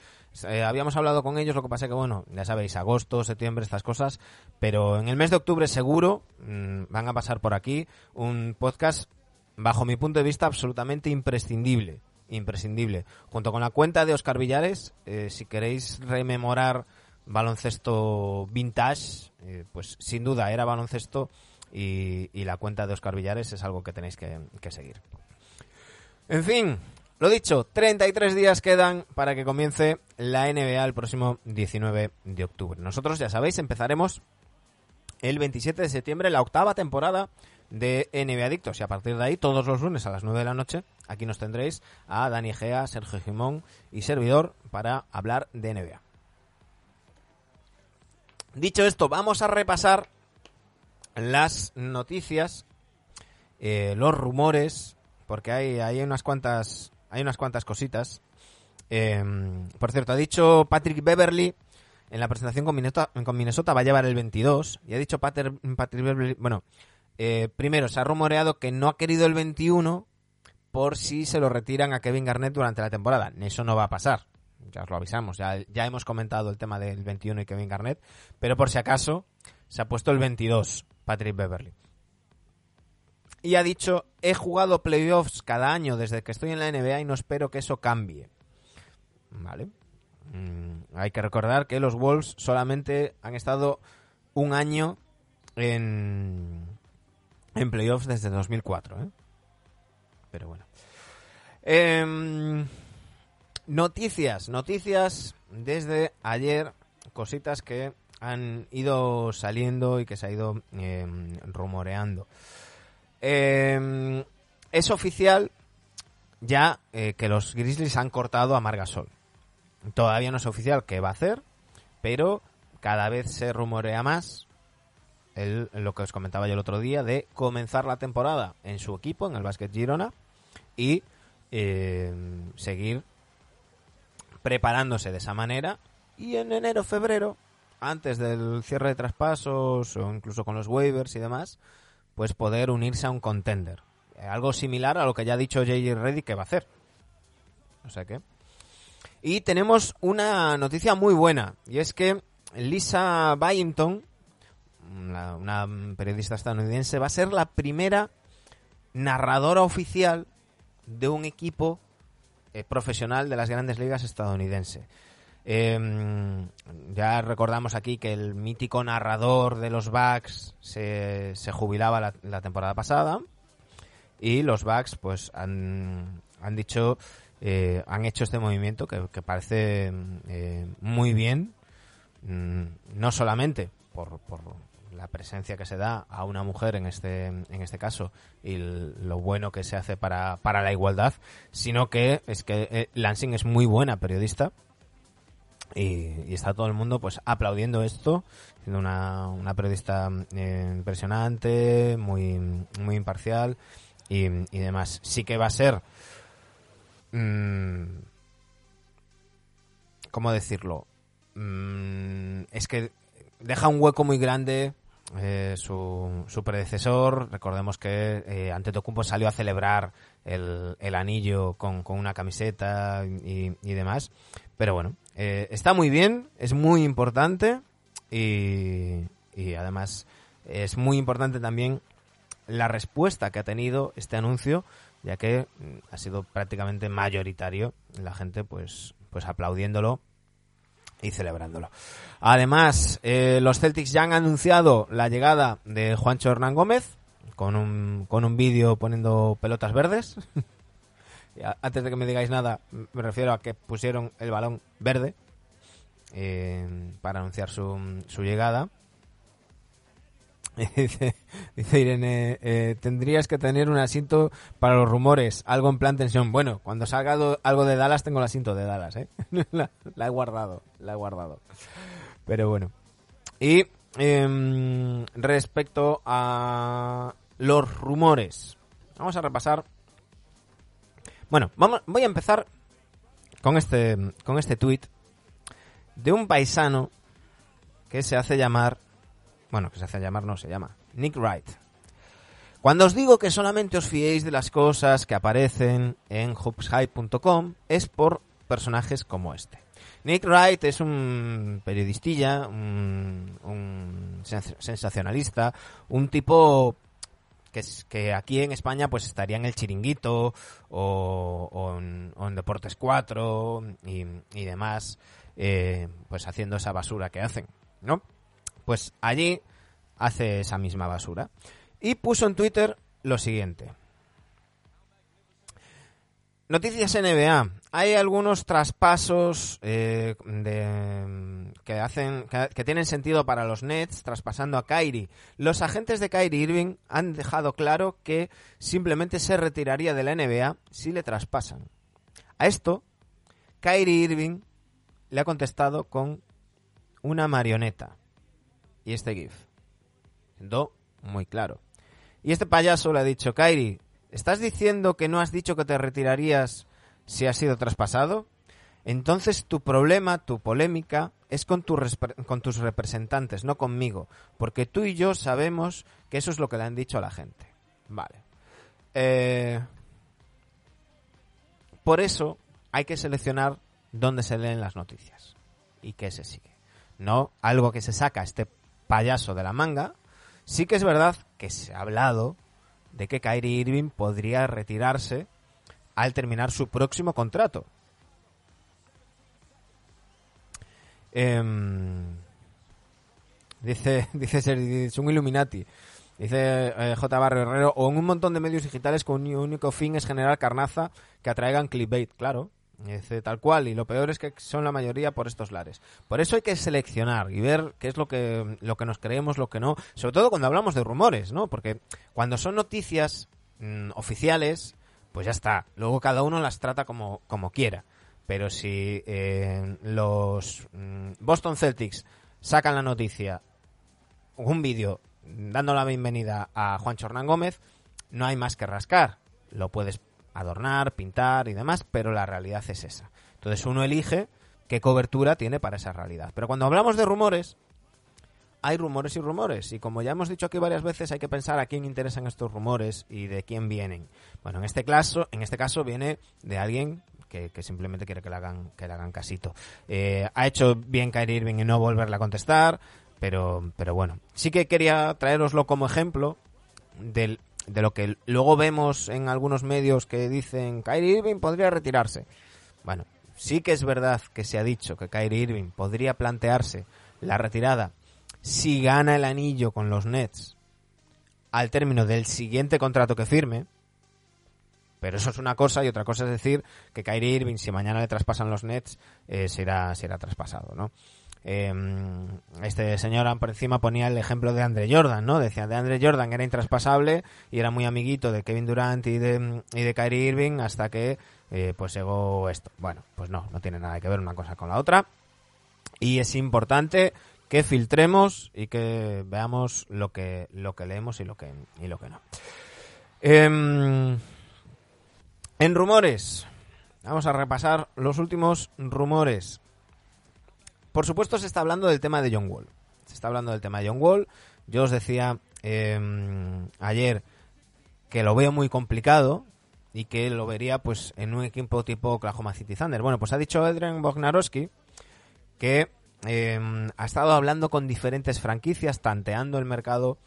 Eh, habíamos hablado con ellos, lo que pasa que, bueno, ya sabéis, agosto, septiembre, estas cosas. Pero en el mes de octubre seguro mm, van a pasar por aquí un podcast, bajo mi punto de vista, absolutamente imprescindible. Imprescindible. Junto con la cuenta de Oscar Villares, eh, si queréis rememorar baloncesto vintage, pues sin duda era baloncesto y, la cuenta de Oscar Villares es algo que tenéis que, seguir. En fin, lo dicho, 33 días quedan para que comience la NBA el próximo 19 de octubre. Nosotros, ya sabéis, empezaremos el 27 de septiembre la octava temporada de NBA Adictos y a partir de ahí todos los lunes a las 9 de la noche aquí nos tendréis a Dani Gea, Sergio Jimón y servidor para hablar de NBA. Dicho esto, vamos a repasar las noticias, eh, los rumores, porque hay, hay unas cuantas, hay unas cuantas cositas. Em, por cierto, ha dicho Patrick Beverly en la presentación con Minnesota, va a llevar el 22 y ha dicho Patrick, Patrick Beverly, bueno, eh, primero se ha rumoreado que no ha querido el 21 por si se lo retiran a Kevin Garnett durante la temporada. Eso no va a pasar. Ya os lo avisamos. Ya, hemos comentado el tema del 21 y Kevin Garnett. Pero por si acaso, se ha puesto el 22. Patrick Beverly. Y ha dicho, he jugado playoffs cada año desde que estoy en la NBA y no espero que eso cambie. Vale. Mm, hay que recordar que los Wolves solamente han estado un año en, en playoffs desde 2004. ¿eh? Pero bueno. Em, noticias, noticias desde ayer, cositas que han ido saliendo y que se ha ido em, rumoreando. Em, es oficial ya eh, que los Grizzlies han cortado a Margasol. Todavía no es oficial qué va a hacer, pero cada vez se rumorea más el, lo que os comentaba yo el otro día de comenzar la temporada en su equipo, en el Basket Girona, y em, seguir preparándose de esa manera. Y en enero-febrero antes del cierre de traspasos o incluso con los waivers y demás, pues poder unirse a un contender. Algo similar a lo que ya ha dicho J.J. Reddy que va a hacer. O sea que. Y tenemos una noticia muy buena, y es que Lisa Byington, una, periodista estadounidense, va a ser la primera narradora oficial de un equipo eh, profesional de las grandes ligas estadounidense. Eh, ya recordamos aquí que el mítico narrador de los Bucks se, jubilaba la, temporada pasada y los Bucks pues han, han dicho eh, han hecho este movimiento que, parece eh, muy bien mm, no solamente por, por, la presencia que se da a una mujer en este en este caso y lo bueno que se hace para, para la igualdad sino que es que eh, Lansing es muy buena periodista y, está todo el mundo pues aplaudiendo esto, siendo una, una periodista eh, impresionante, muy, muy imparcial y, y, demás. Sí que va a ser... Mmm, ¿Cómo decirlo? Mm, es que deja un hueco muy grande eh, su, su, predecesor, recordemos que eh, Antetokounmpo salió a celebrar el, el anillo con, con, una camiseta y, y, demás, pero bueno, eh, está muy bien, es muy importante y, y, además es muy importante también la respuesta que ha tenido este anuncio, ya que mm, ha sido prácticamente mayoritario la gente pues, pues aplaudiéndolo y celebrándolo. Además, eh, los Celtics ya han anunciado la llegada de Juancho Hernán Gómez con un, con un vídeo poniendo pelotas verdes. Antes de que me digáis nada, me refiero a que pusieron el balón verde eh, para anunciar su, su llegada. dice, Irene, eh, tendrías que tener un asiento para los rumores, algo en plan tensión. Bueno, cuando salga algo de Dallas tengo el asiento de Dallas, ¿eh? la, he guardado, la he guardado. Pero bueno. Y em, respecto a los rumores, vamos a repasar. Bueno, vamos, voy a empezar con este, con este tweet de un paisano que se hace llamar bueno, que se hace llamar, no se llama, Nick Wright. Cuando os digo que solamente os fiéis de las cosas que aparecen en hoopshype.com es por personajes como este. Nick Wright es un periodistilla, un, sensacionalista, un tipo que, que, aquí en España pues estaría en el chiringuito o, en, Deportes 4 y, demás, eh, pues haciendo esa basura que hacen, ¿no? Pues allí hace esa misma basura. Y puso en Twitter lo siguiente. Noticias NBA. Hay algunos traspasos eh, que hacen que, tienen sentido para los Nets traspasando a Kyrie. Los agentes de Kyrie Irving han dejado claro que simplemente se retiraría de la NBA si le traspasan. A esto, Kyrie Irving le ha contestado con una marioneta y este GIF. Do muy claro. Y este payaso le ha dicho, Kairi, ¿estás diciendo que no has dicho que te retirarías si has sido traspasado? Entonces tu problema, tu polémica, es con, con tus representantes, no conmigo, porque tú y yo sabemos que eso es lo que le han dicho a la gente. Vale. Eh, por eso hay que seleccionar dónde se leen las noticias y qué se sigue. No algo que se saca este payaso de la manga, sí que es verdad que se ha hablado de que Kyrie Irving podría retirarse al terminar su próximo contrato. Em, dice, dice es un Illuminati. Dice eh, J. Barrio Herrero, o en un montón de medios digitales con un único fin es generar carnaza que atraigan clickbait. Claro, tal cual, y lo peor es que son la mayoría por estos lares. Por eso hay que seleccionar y ver qué es lo que, lo que nos creemos, lo que no, sobre todo cuando hablamos de rumores, ¿no? Porque cuando son noticias mm, oficiales, pues ya está, luego cada uno las trata como, como quiera. Pero si eh, los mm, Boston Celtics sacan la noticia, un vídeo dando la bienvenida a Juan Hernán Gómez, no hay más que rascar. Lo puedes adornar, pintar y demás, pero la realidad es esa. Entonces uno elige qué cobertura tiene para esa realidad. Pero cuando hablamos de rumores, hay rumores y rumores. Y como ya hemos dicho aquí varias veces, hay que pensar a quién interesan estos rumores y de quién vienen. Bueno, en este caso, en este caso viene de alguien que, simplemente quiere que le hagan, que le hagan casito. Eh, ha hecho bien Kyrie Irving y no volverle a contestar, pero, pero bueno. Sí que quería traeroslo como ejemplo del de lo que luego vemos en algunos medios que dicen Kyrie Irving podría retirarse. Bueno, sí que es verdad que se ha dicho que Kyrie Irving podría plantearse la retirada si gana el anillo con los Nets al término del siguiente contrato que firme. Pero eso es una cosa y otra cosa es decir que Kyrie Irving, si mañana le traspasan los Nets, eh, será, será traspasado, ¿no? Eh, este señor por encima ponía el ejemplo de Andre Jordan, ¿no? Decía, de Andre Jordan era intraspasable y era muy amiguito de Kevin Durant y de, y de Kyrie Irving hasta que eh, pues llegó esto. Bueno, pues no, no tiene nada que ver una cosa con la otra. Y es importante que filtremos y que veamos lo que, lo que leemos y lo que, y lo que no. Em, en rumores, vamos a repasar los últimos rumores. Por supuesto se está hablando del tema de John Wall. Se está hablando del tema de John Wall. Yo os decía em, ayer que lo veo muy complicado y que lo vería pues en un equipo tipo Oklahoma City Thunder. Bueno, pues ha dicho Adrian Bognarowski que em, ha estado hablando con diferentes franquicias, tanteando el mercado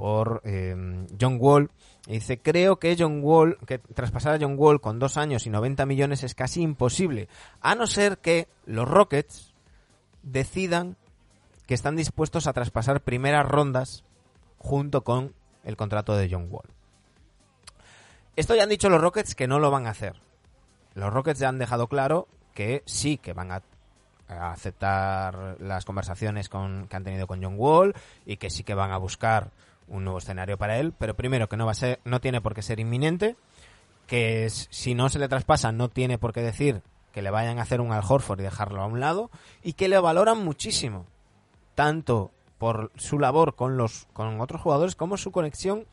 por eh, John Wall. Y dice, creo que John Wall, que traspasar a John Wall con dos años y 90 millones es casi imposible, a no ser que los Rockets decidan que están dispuestos a traspasar primeras rondas junto con el contrato de John Wall. Esto ya han dicho los Rockets que no lo van a hacer. Los Rockets ya han dejado claro que sí que van a, aceptar las conversaciones con, que han tenido con John Wall y que sí que van a buscar un nuevo escenario para él, pero primero que no va a ser, no tiene por qué ser inminente, que si no se le traspasa no tiene por qué decir que le vayan a hacer un Al Horford y dejarlo a un lado y que le valoran muchísimo, tanto por su labor con los con otros jugadores como su conexión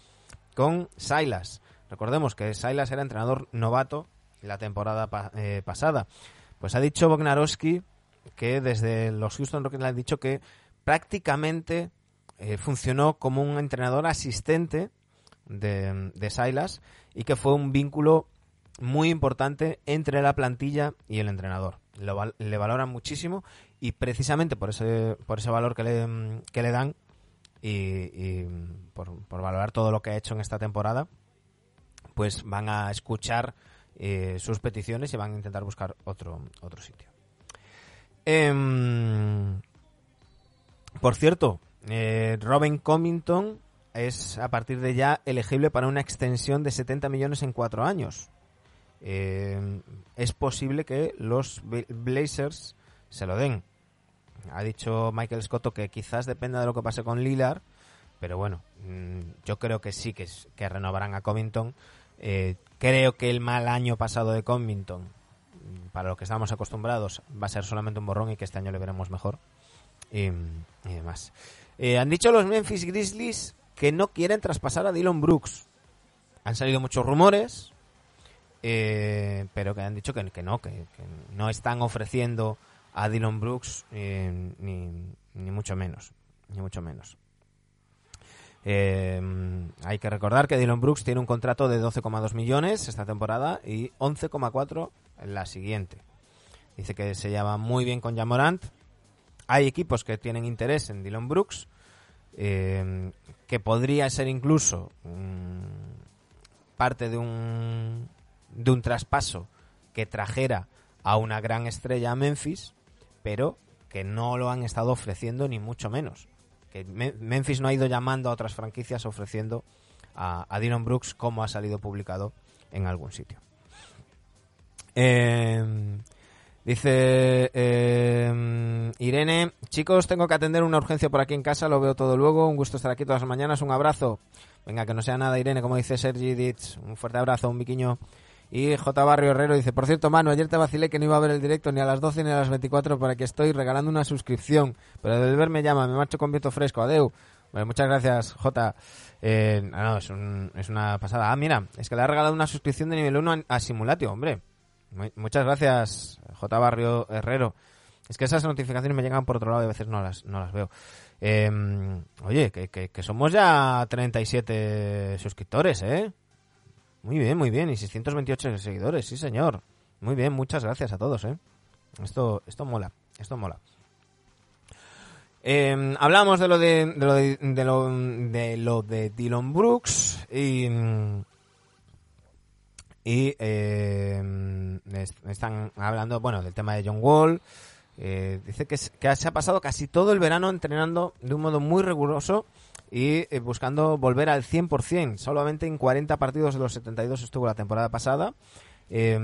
con Silas. Recordemos que Silas era entrenador novato la temporada eh, pasada. Pues ha dicho Bognarowski que desde los Houston Rockets le han dicho que prácticamente eh, funcionó como un entrenador asistente de, de Silas y que fue un vínculo muy importante entre la plantilla y el entrenador. Lo le valoran muchísimo y precisamente por ese, por ese valor que le, que le dan y, y por, por valorar todo lo que ha hecho en esta temporada, pues van a escuchar eh, sus peticiones y van a intentar buscar otro, otro sitio. Em, por cierto, eh, Robin Covington es a partir de ya elegible para una extensión de 70 millones en cuatro años. Eh, es posible que los Bla- Blazers se lo den. Ha dicho Michael Scotto que quizás dependa de lo que pase con Lillard, pero bueno, mm, yo creo que sí que, que renovarán a Covington. Eh, creo que el mal año pasado de Covington, mm, para lo que estábamos acostumbrados, va a ser solamente un borrón y que este año le veremos mejor. Y, y demás. Eh, han dicho los Memphis Grizzlies que no quieren traspasar a Dylan Brooks. Han salido muchos rumores, eh, pero que han dicho que, no, que, no están ofreciendo a Dylan Brooks eh, ni, mucho menos, ni mucho menos. Eh, hay que recordar que Dylan Brooks tiene un contrato de 12,2 millones esta temporada y 11,4 en la siguiente. Dice que se lleva muy bien con Jamorant. Hay equipos que tienen interés en Dylan Brooks, que podría ser incluso mm, parte de un, de un traspaso que trajera a una gran estrella a Memphis, pero que no lo han estado ofreciendo ni mucho menos. Que Me- Memphis no ha ido llamando a otras franquicias ofreciendo a, a Dylan Brooks como ha salido publicado en algún sitio. Eh, dice eh, Irene, chicos, tengo que atender una urgencia por aquí en casa, lo veo todo luego, un gusto estar aquí todas las mañanas, un abrazo. Venga, que no sea nada, Irene, como dice Sergi Ditz, un fuerte abrazo, un biquiño. Y J. Barrio Herrero dice, por cierto, Manu, ayer te vacilé que no iba a ver el directo ni a las 12 ni a las 24 para que estoy regalando una suscripción. Pero del ver me llama, me marcho con viento fresco. Adeu. Bueno, muchas gracias, J. Eh, no, es, un- es una pasada. Ah, mira, es que le ha regalado una suscripción de nivel 1 a, Simulatio, hombre. Mu- Muchas gracias, J. Barrio Herrero. Es que esas notificaciones me llegan por otro lado y a veces no las, no las veo. Eh, oye, que, que, que somos ya 37 suscriptores, ¿eh? Muy bien, muy bien. Y 628 seguidores, sí, señor. Muy bien, muchas gracias a todos, ¿eh? Esto, esto mola, esto mola. Eh, hablamos de lo de, de lo de, de lo, de lo de Dylan Brooks y y eh, es- están hablando bueno del tema de John Wall Eh, dice que, que se ha pasado casi todo el verano entrenando de un modo muy riguroso y eh, buscando volver al 100%. Solamente en 40 partidos de los 72 estuvo la temporada pasada. Eh,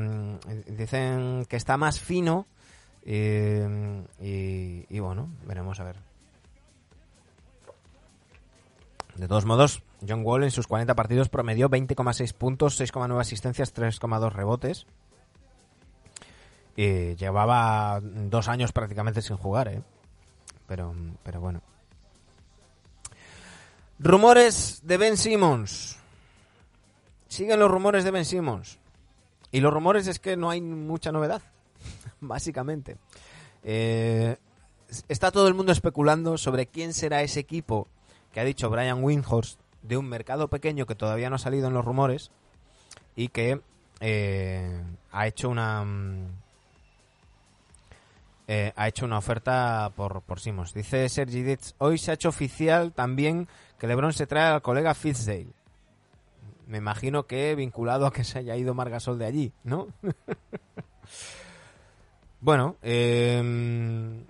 dicen que está más fino eh, y, bueno, veremos a ver. De todos modos, John Wall en sus 40 partidos promedió 20,6 puntos, 6,9 asistencias, 3,2 rebotes. Y llevaba dos años prácticamente sin jugar, ¿eh? Pero, pero bueno. Rumores de Ben Simmons. Siguen los rumores de Ben Simmons. Y los rumores es que no hay mucha novedad, básicamente. Eh, está todo el mundo especulando sobre quién será ese equipo que ha dicho Brian Windhorst de un mercado pequeño que todavía no ha salido en los rumores y que eh, ha hecho una mm, eh, ha hecho una oferta por, por Simmons. Dice Sergi Ditz, hoy se ha hecho oficial también que LeBron se trae al colega Fitzdale. Me imagino que vinculado a que se haya ido Margasol de allí, ¿no? bueno, eh,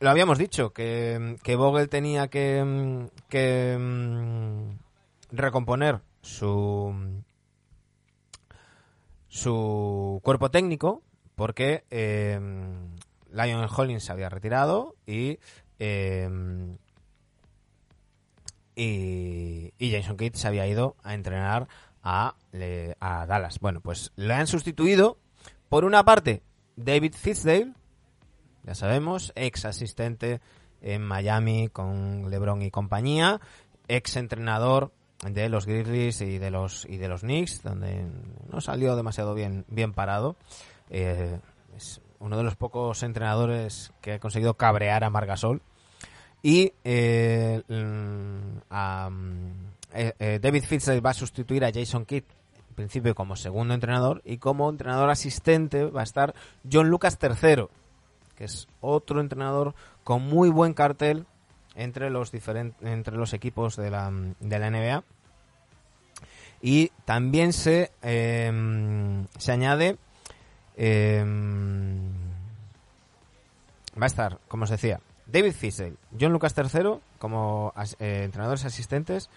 lo habíamos dicho, que, Vogel tenía que, que mm, recomponer su su cuerpo técnico porque eh, Lion Hollins se había retirado y, y, y Jason Kidd se había ido a entrenar a, a Dallas. Bueno, pues le han sustituido por una parte David Fitzdale, ya sabemos, ex asistente en Miami con LeBron y compañía, ex entrenador de los Grizzlies y de los y de los Knicks, donde no salió demasiado bien bien parado. Eh, es uno de los pocos entrenadores que ha conseguido cabrear a Margasol. Y eh, mm, eh, eh, David Fitzdale va a sustituir a Jason Kidd en principio como segundo entrenador y como entrenador asistente va a estar John Lucas III, que es otro entrenador con muy buen cartel entre los diferentes entre los equipos de la, de la NBA. Y también se, eh, se añade eh, va a estar, como os decía, David Fiesel, John Lucas III como as- eh, entrenadores asistentes,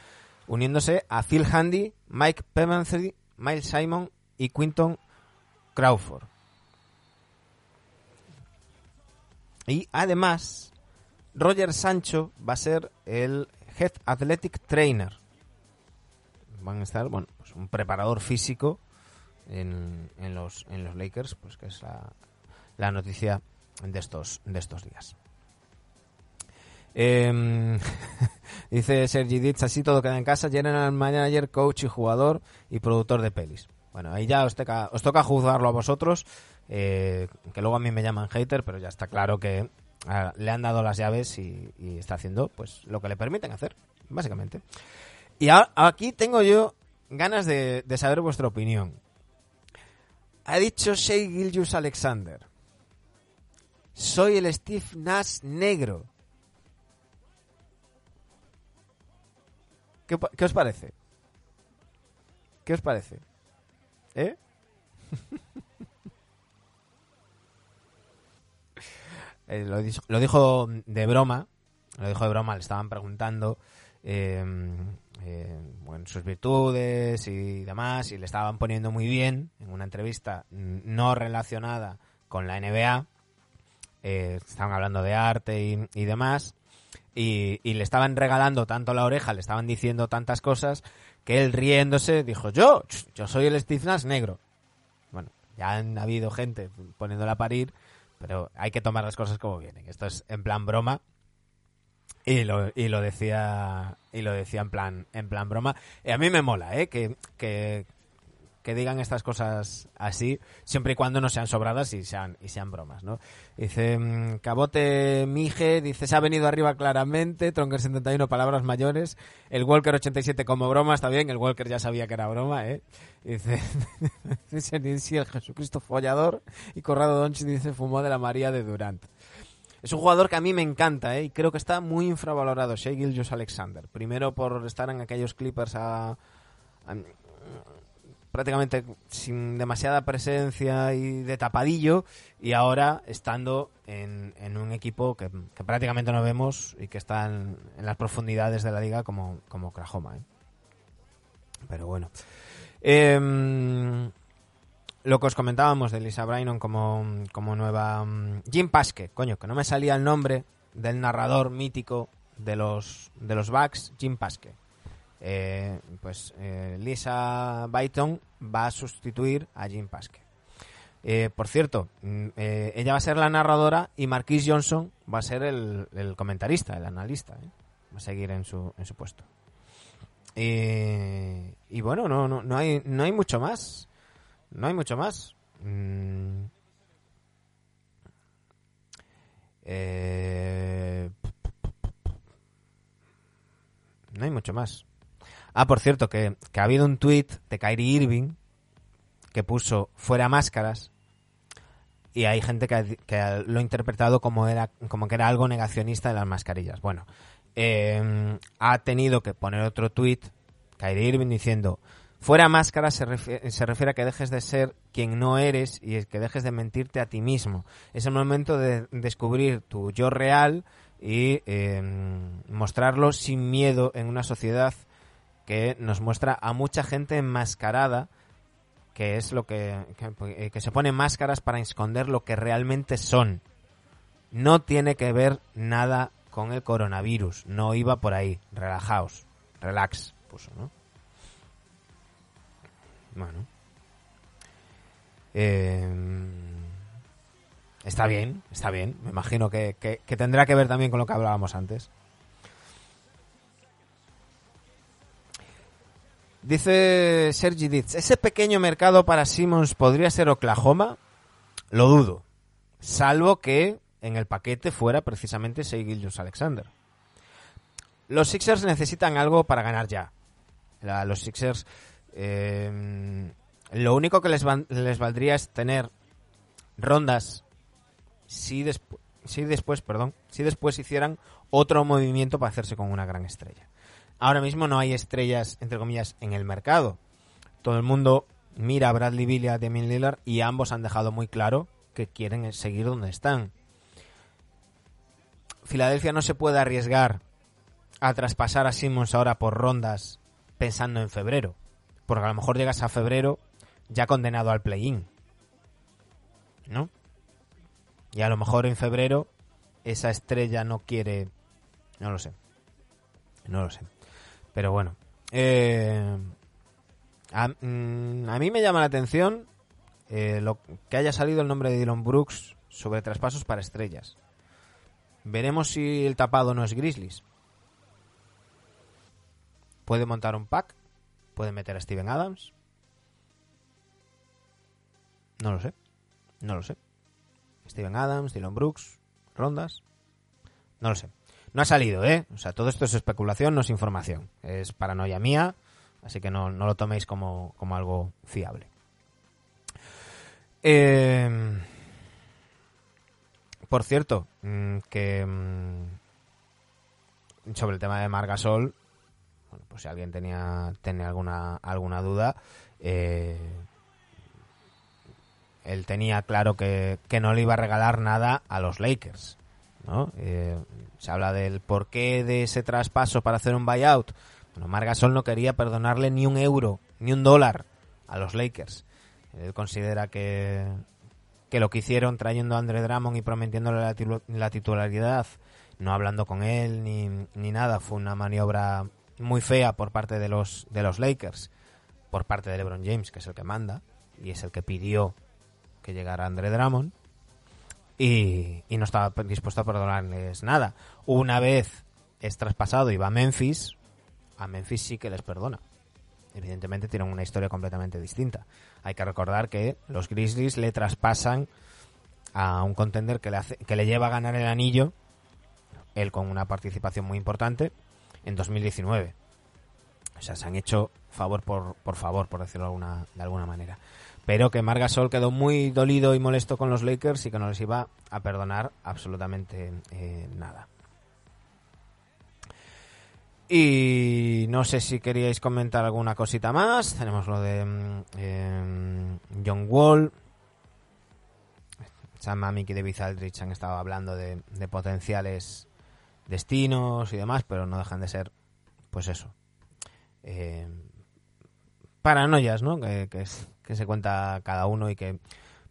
uniéndose a Phil Handy, Mike Pevensey, Miles Simon y Quinton Crawford. Y además, Roger Sancho va a ser el Head Athletic Trainer. Van a estar, bueno, pues un preparador físico en, en los, en los Lakers, pues que es la, la noticia de estos, de estos días. Em, dice Sergi Ditz, así todo queda en casa, general manager, coach y jugador y productor de pelis. Bueno, ahí ya os toca, juzgarlo a vosotros, eh, que luego a mí me llaman hater, pero ya está claro que le han dado las llaves y, está haciendo pues lo que le permiten hacer, básicamente. Y a- aquí tengo yo ganas de, saber vuestra opinión. Ha dicho Shea Gilgius Alexander. Soy el Steve Nash negro. ¿Qué, os parece? ¿Qué os parece? ¿Eh? Eh, lo, lo dijo de broma, lo dijo de broma, le estaban preguntando eh, bueno, sus virtudes y demás, y le estaban poniendo muy bien en una entrevista no relacionada con la NBA. Eh, estaban hablando de arte y demás, y, le estaban regalando tanto la oreja, le estaban diciendo tantas cosas, que él riéndose dijo, yo, yo soy el Steve negro. Bueno, ya han habido gente poniéndola a parir, pero hay que tomar las cosas como vienen. Esto es en plan broma. Y lo, y lo decía y lo decía en plan en plan broma y a mí me mola eh que, que, que digan estas cosas así siempre y cuando no sean sobradas y sean y sean bromas no dice mm, Cabote Mije dice se ha venido arriba claramente Tronker 71 palabras mayores el Walker 87 como broma está bien el Walker ya sabía que era broma eh dice dice el Jesucristo follador y Corrado Donchi dice fumó de la María de Durant es un jugador que a mí me encanta, ¿eh? Y creo que está muy infravalorado, Shea Gilgeous Alexander. Primero por estar en aquellos Clippers a- prácticamente sin demasiada presencia y de tapadillo, y ahora estando en, en un equipo que, prácticamente no vemos y que está en, en las profundidades de la liga como, como Oklahoma, ¿eh? Pero bueno. Em, lo que os comentábamos de Lisa Brainon como, como nueva mm, Jim Paske, coño, que no me salía el nombre del narrador mítico de los de los Bucks, Jim Paske. Eh, pues eh, Lisa Byton va a sustituir a Jim Paske. Eh, por cierto, mm, ella va a ser la narradora y Marquise Johnson va a ser el, comentarista, el analista. Va a seguir en su, en su puesto. Y bueno, no, no, no, hay, no hay mucho más. No hay mucho más. Mm. No hay mucho más. Ah, por cierto, que, ha habido un tweet de Kyrie Irving que puso fuera máscaras y hay gente que, lo ha interpretado como era como que era algo negacionista de las mascarillas. Bueno, eh, ha tenido que poner otro tweet, Kyrie Irving, diciendo fuera máscara se refiere, se refiere, a que dejes de ser quien no eres y que dejes de mentirte a ti mismo. Es el momento de descubrir tu yo real y eh, mostrarlo sin miedo en una sociedad que nos muestra a mucha gente enmascarada que es lo que, que, que se pone máscaras para esconder lo que realmente son. No tiene que ver nada con el coronavirus, no iba por ahí. Relajaos, relax, puso, ¿no? Bueno. Eh, está bien, está bien. Me imagino que, que, tendrá que ver también con lo que hablábamos antes. Dice Sergi Ditz, ¿ese pequeño mercado para Simmons podría ser Oklahoma? Lo dudo. Salvo que en el paquete fuera precisamente Seigilius Alexander. Los Sixers necesitan algo para ganar ya. Los Sixers eh, lo único que les, van, les valdría es tener rondas si, despu si después, perdón, si después hicieran otro movimiento para hacerse con una gran estrella. Ahora mismo no hay estrellas, entre comillas, en el mercado. Todo el mundo mira a Bradley Bill y a Damian Lillard y ambos han dejado muy claro que quieren seguir donde están. Filadelfia no se puede arriesgar a traspasar a Simmons ahora por rondas pensando en febrero. Porque a lo mejor llegas a febrero ya condenado al play-in. ¿No? Y a lo mejor en febrero esa estrella no quiere... No lo sé. No lo sé. Pero bueno. Eh, a, mm, a, mí me llama la atención eh, que haya salido el nombre de Dylan Brooks sobre traspasos para estrellas. Veremos si el tapado no es Grizzlies. Puede montar un pack ¿Pueden meter a Steven Adams? No lo sé. No lo sé. Steven Adams, Dylan Brooks, rondas. No lo sé. No ha salido, ¿eh? O sea, todo esto es especulación, no es información. Es paranoia mía, así que no, no lo toméis como, como algo fiable. Eh, por cierto, mm, que mm, sobre el tema de Margasol, bueno, pues si alguien tenía, tenía alguna, alguna duda, eh, él tenía claro que, que, no le iba a regalar nada a los Lakers. Eh, se habla del porqué de ese traspaso para hacer un buyout. Bueno, Margasol no quería perdonarle ni un euro, ni un dólar a los Lakers. Él considera que, que lo que hicieron trayendo a Andre Drummond y prometiéndole la, la titularidad, no hablando con él ni, ni nada, fue una maniobra muy fea por parte de los, de los Lakers, por parte de LeBron James, que es el que manda, y es el que pidió que llegara Andre Drummond, y, y no estaba dispuesto a perdonarles nada. Una vez es traspasado y va a Memphis, a Memphis sí que les perdona. Evidentemente tienen una historia completamente distinta. Hay que recordar que los Grizzlies le traspasan a un contender que le, hace, que le lleva a ganar el anillo, él con una participación muy importante, en 2019. O sea, se han hecho favor por, por favor, por decirlo de alguna, de alguna manera. Pero que Margasol quedó muy dolido y molesto con los Lakers y que no les iba a perdonar absolutamente eh, nada. Y no sé si queríais comentar alguna cosita más. Tenemos lo de eh, John Wall. Sam Amick y David Aldrich han estado hablando de, potenciales destinos y demás, pero no dejan de ser, pues eso, eh, paranoias, ¿no? Que, que, que, se cuenta cada uno y que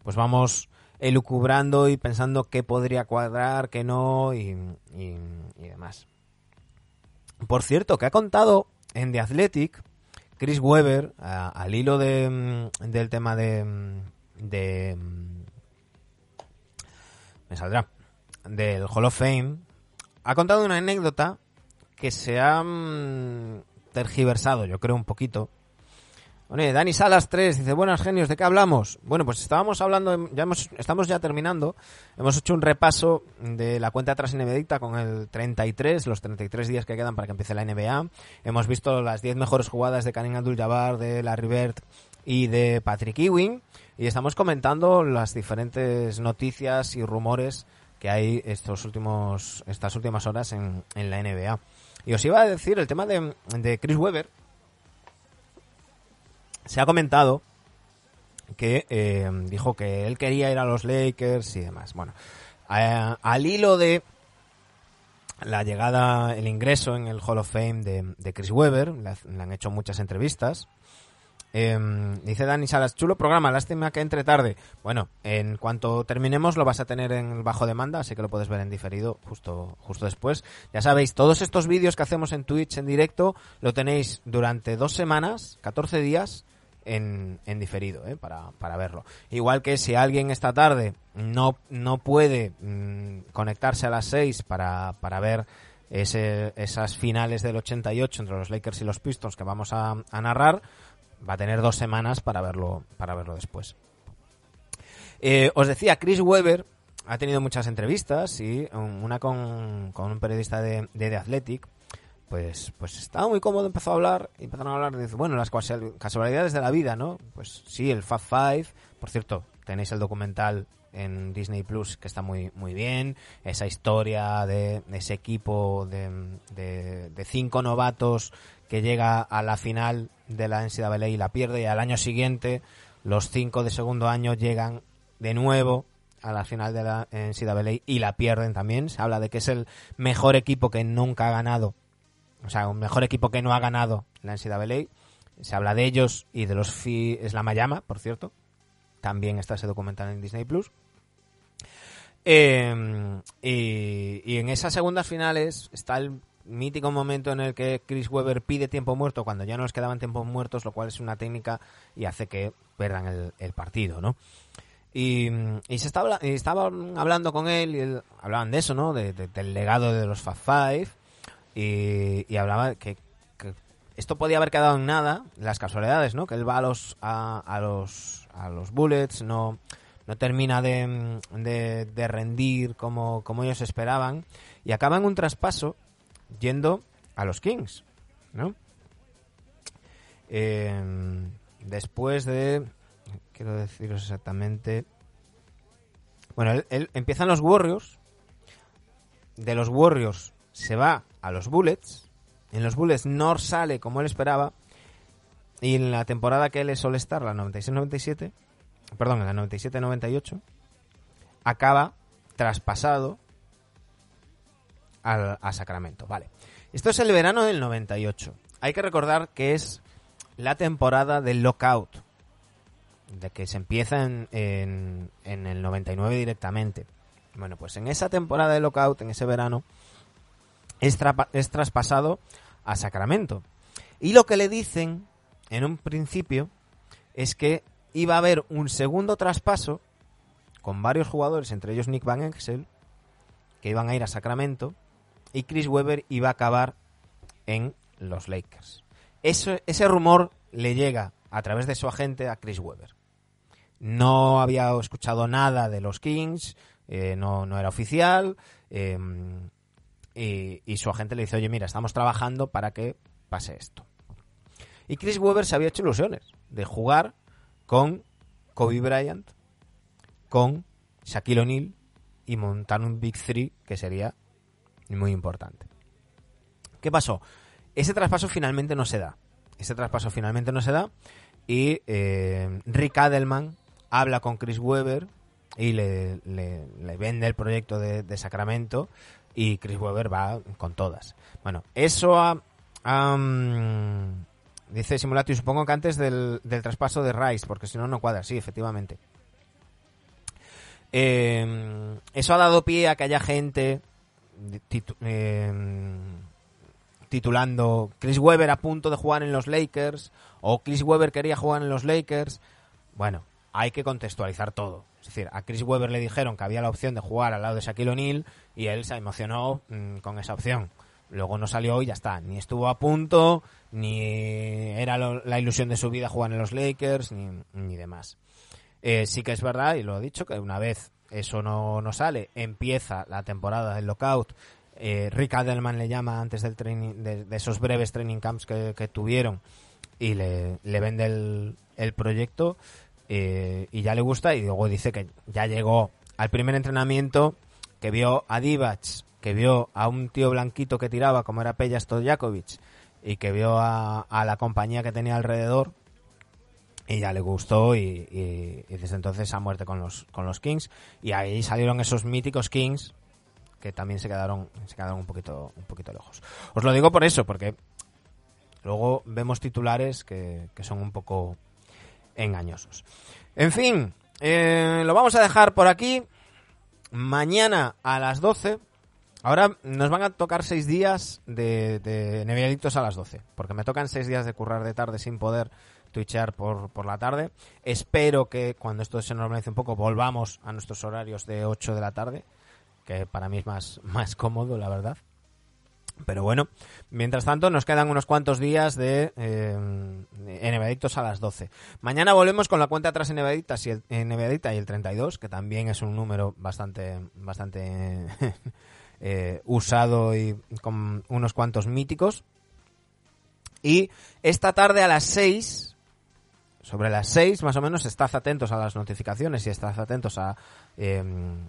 pues vamos elucubrando y pensando qué podría cuadrar, qué no y, y, demás. Por cierto, que ha contado en The Athletic Chris Webber, a, al hilo de, del tema de, de... Me saldrá. Del Hall of Fame, ha contado una anécdota que se ha tergiversado, yo creo, un poquito. Bueno, Dani Salas 3 dice, buenas genios, ¿de qué hablamos? Bueno, pues estábamos hablando, ya hemos, estamos ya terminando, hemos hecho un repaso de la cuenta atrás NBA con el 33, los 33 días que quedan para que empiece la NBA. Hemos visto las 10 mejores jugadas de Karim Abdul-Jabbar, de Larry Bird, y de Patrick Ewing y estamos comentando las diferentes noticias y rumores que hay estos últimos estas últimas horas en, en la NBA. Y os iba a decir el tema de, de Chris Webber. Se ha comentado que eh, dijo que él quería ir a los Lakers y demás. Bueno, al hilo de la llegada, el ingreso en el Hall of Fame de, Chris Webber, le, ha- le han hecho muchas entrevistas. Eh, dice Dani Salas, chulo programa, lástima que entre tarde. Bueno, en cuanto terminemos lo vas a tener en bajo demanda, así que lo puedes ver en diferido justo, justo después. Ya sabéis, todos estos vídeos que hacemos en Twitch en directo lo tenéis durante dos semanas, 14 días, en, diferido, ¿eh? para, para verlo. Igual que si alguien esta tarde no, no puede mm, conectarse a las 6 para, para ver esas finales del 88 entre los Lakers y los Pistons que vamos a, narrar, va a tener dos semanas para verlo, para verlo después. Eh, os decía, Chris Webber ha tenido muchas entrevistas y una con, con un periodista de, de The Athletic, pues, pues estaba muy cómodo, empezó a hablar, y empezaron a hablar de, bueno, las casual- casualidades de la vida, ¿no? Pues sí, el Fab Five, por cierto, tenéis el documental en Disney Plus que está muy muy bien, esa historia de ese equipo de, de, de cinco novatos que llega a la final de la NCAA y la pierde, y al año siguiente los cinco de segundo año llegan de nuevo a la final de la NCAA y la pierden también. Se habla de que es el mejor equipo que nunca ha ganado o sea, un mejor equipo que no ha ganado la NCAA. Se habla de ellos y de los Fi es la Mayama, por cierto. También está ese documental en Disney Plus. Eh, y, en esas segundas finales está el mítico momento en el que Chris Webber pide tiempo muerto cuando ya no les quedaban tiempos muertos, lo cual es una técnica y hace que pierdan el, partido, ¿no? Y, se estaba, y estaba hablando con él y hablaban de eso, ¿no? De- de- del legado de los Fab Five y, y hablaba que, esto podía haber quedado en nada, las casualidades, ¿no? Que él va a los a, a los a los Bullets, no no termina de, de, de rendir como, como ellos esperaban y acaba en un traspaso yendo a los Kings, ¿no? Eh, después de quiero deciros exactamente bueno, él, él empieza en los Warriors de los Warriors se va a los Bullets. En los Bullets no sale como él esperaba. Y en la temporada que él es All-Star, la 96-97, perdón, en la 97-98, acaba traspasado al- a Sacramento. Vale. Esto es el verano del 98. Hay que recordar que es la temporada del lockout. De que se empieza en, en, en el 99 directamente. Bueno, pues en esa temporada de lockout, en ese verano, es, traspasado a Sacramento. Y lo que le dicen en un principio es que iba a haber un segundo traspaso con varios jugadores, entre ellos Nick Van Exel, que iban a ir a Sacramento y Chris Webber iba a acabar en los Lakers. Ese rumor le llega a través de su agente a Chris Webber. No había escuchado nada de los Kings, eh, no, no era oficial. eh, y, y su agente le dice, oye, mira, estamos trabajando para que pase esto. Y Chris Webber se había hecho ilusiones de jugar con Kobe Bryant, con Shaquille O'Neal y montar un Big Three que sería muy importante. ¿Qué pasó? Ese traspaso finalmente no se da. Ese traspaso finalmente no se da y eh, Rick Adelman habla con Chris Webber y le, le- vende el proyecto de Sacramento y Chris Webber va con todas. Bueno, eso ha, mm, dice Simulati, supongo que antes del, del traspaso de Rice, porque si no, no cuadra. Sí, efectivamente. Eh, eso ha dado pie a que haya gente eh, titulando Chris Webber a punto de jugar en los Lakers o Chris Webber quería jugar en los Lakers. Bueno, hay que contextualizar todo. Es decir, a Chris Webber le dijeron que había la opción de jugar al lado de Shaquille O'Neal y él se emocionó mm, con esa opción. Luego no salió y ya está. Ni estuvo a punto, ni era lo- la ilusión de su vida jugar en los Lakers, ni, ni demás. Eh, sí que es verdad, y lo he dicho, que una vez eso no, no sale, empieza la temporada del lockout. Eh, Rick Adelman le llama antes del training, de, esos breves training camps que, que tuvieron y le, le vende el, el proyecto eh, y ya le gusta y luego dice que ya llegó al primer entrenamiento, que vio a Divac, que vio a un tío blanquito que tiraba como era Peja Stojakovic y que vio a, la compañía que tenía alrededor y ya le gustó y desde entonces a muerte con los con los Kings. Y ahí salieron esos míticos Kings que también se quedaron se quedaron un poquito un poquito lejos. Os lo digo por eso porque luego vemos titulares que, que son un poco engañosos en fin eh, lo vamos a dejar por aquí mañana a las 12 Ahora nos van a tocar seis días de, de a las 12, porque me tocan seis días de currar de tarde sin poder twitchear por, por la tarde. Espero que cuando esto se normalice un poco volvamos a nuestros horarios de 8 de la tarde, que para mí es más, más cómodo, la verdad. Pero bueno, mientras tanto nos quedan unos cuantos días de eh, Neviadictos a las 12. Mañana volvemos con la cuenta atrás en Neviaditas y el, en y el 32, que también es un número bastante, bastante eh, usado y con unos cuantos míticos. Y esta tarde a las 6, sobre las 6 más o menos, estad atentos a las notificaciones y estad atentos a eh,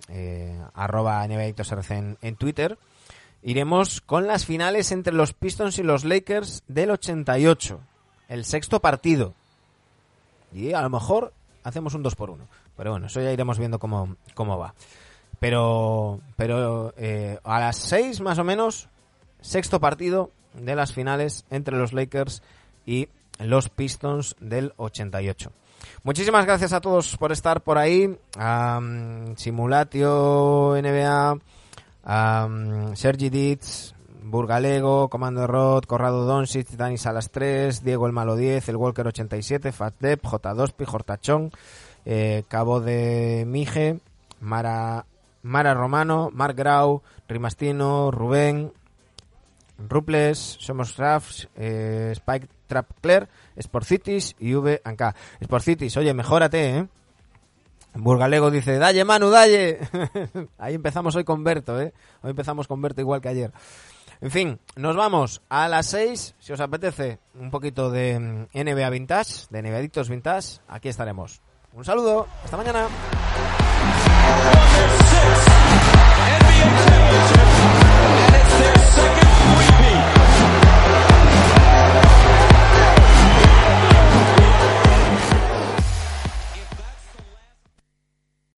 eh, arroba en Twitter. Iremos con las finales entre los Pistons y los Lakers del 88, el sexto partido. Y a lo mejor hacemos un 2 por 1 Pero bueno, eso ya iremos viendo cómo, cómo va. Pero, pero eh, a las 6 más o menos, sexto partido de las finales entre los Lakers y los Pistons del 88. Muchísimas gracias a todos por estar por ahí. Simulatio NBA, um, Sergi Ditz, Burgalego, Comando Rod, Corrado Doncic, Dani Salas 3, Diego el Malo 10, el Walker 87, Fatdep, J2, Pijortachón, eh, Cabo de Mije, Mara, Mara Romano, Mark Grau, Rimastino, Rubén, Ruples, Somos Rafs, eh, Spike Trap Claire, Sporcitis y V Anka. Sporcitis, oye, mejórate, ¿eh? Burgalego dice, dalle Manu, dalle. Ahí empezamos hoy con Berto, ¿eh? Hoy empezamos con Berto igual que ayer. En fin, nos vamos a las 6, si os apetece, un poquito de mm, NBA Vintage, de NBA Vintage, aquí estaremos. Un saludo, hasta mañana.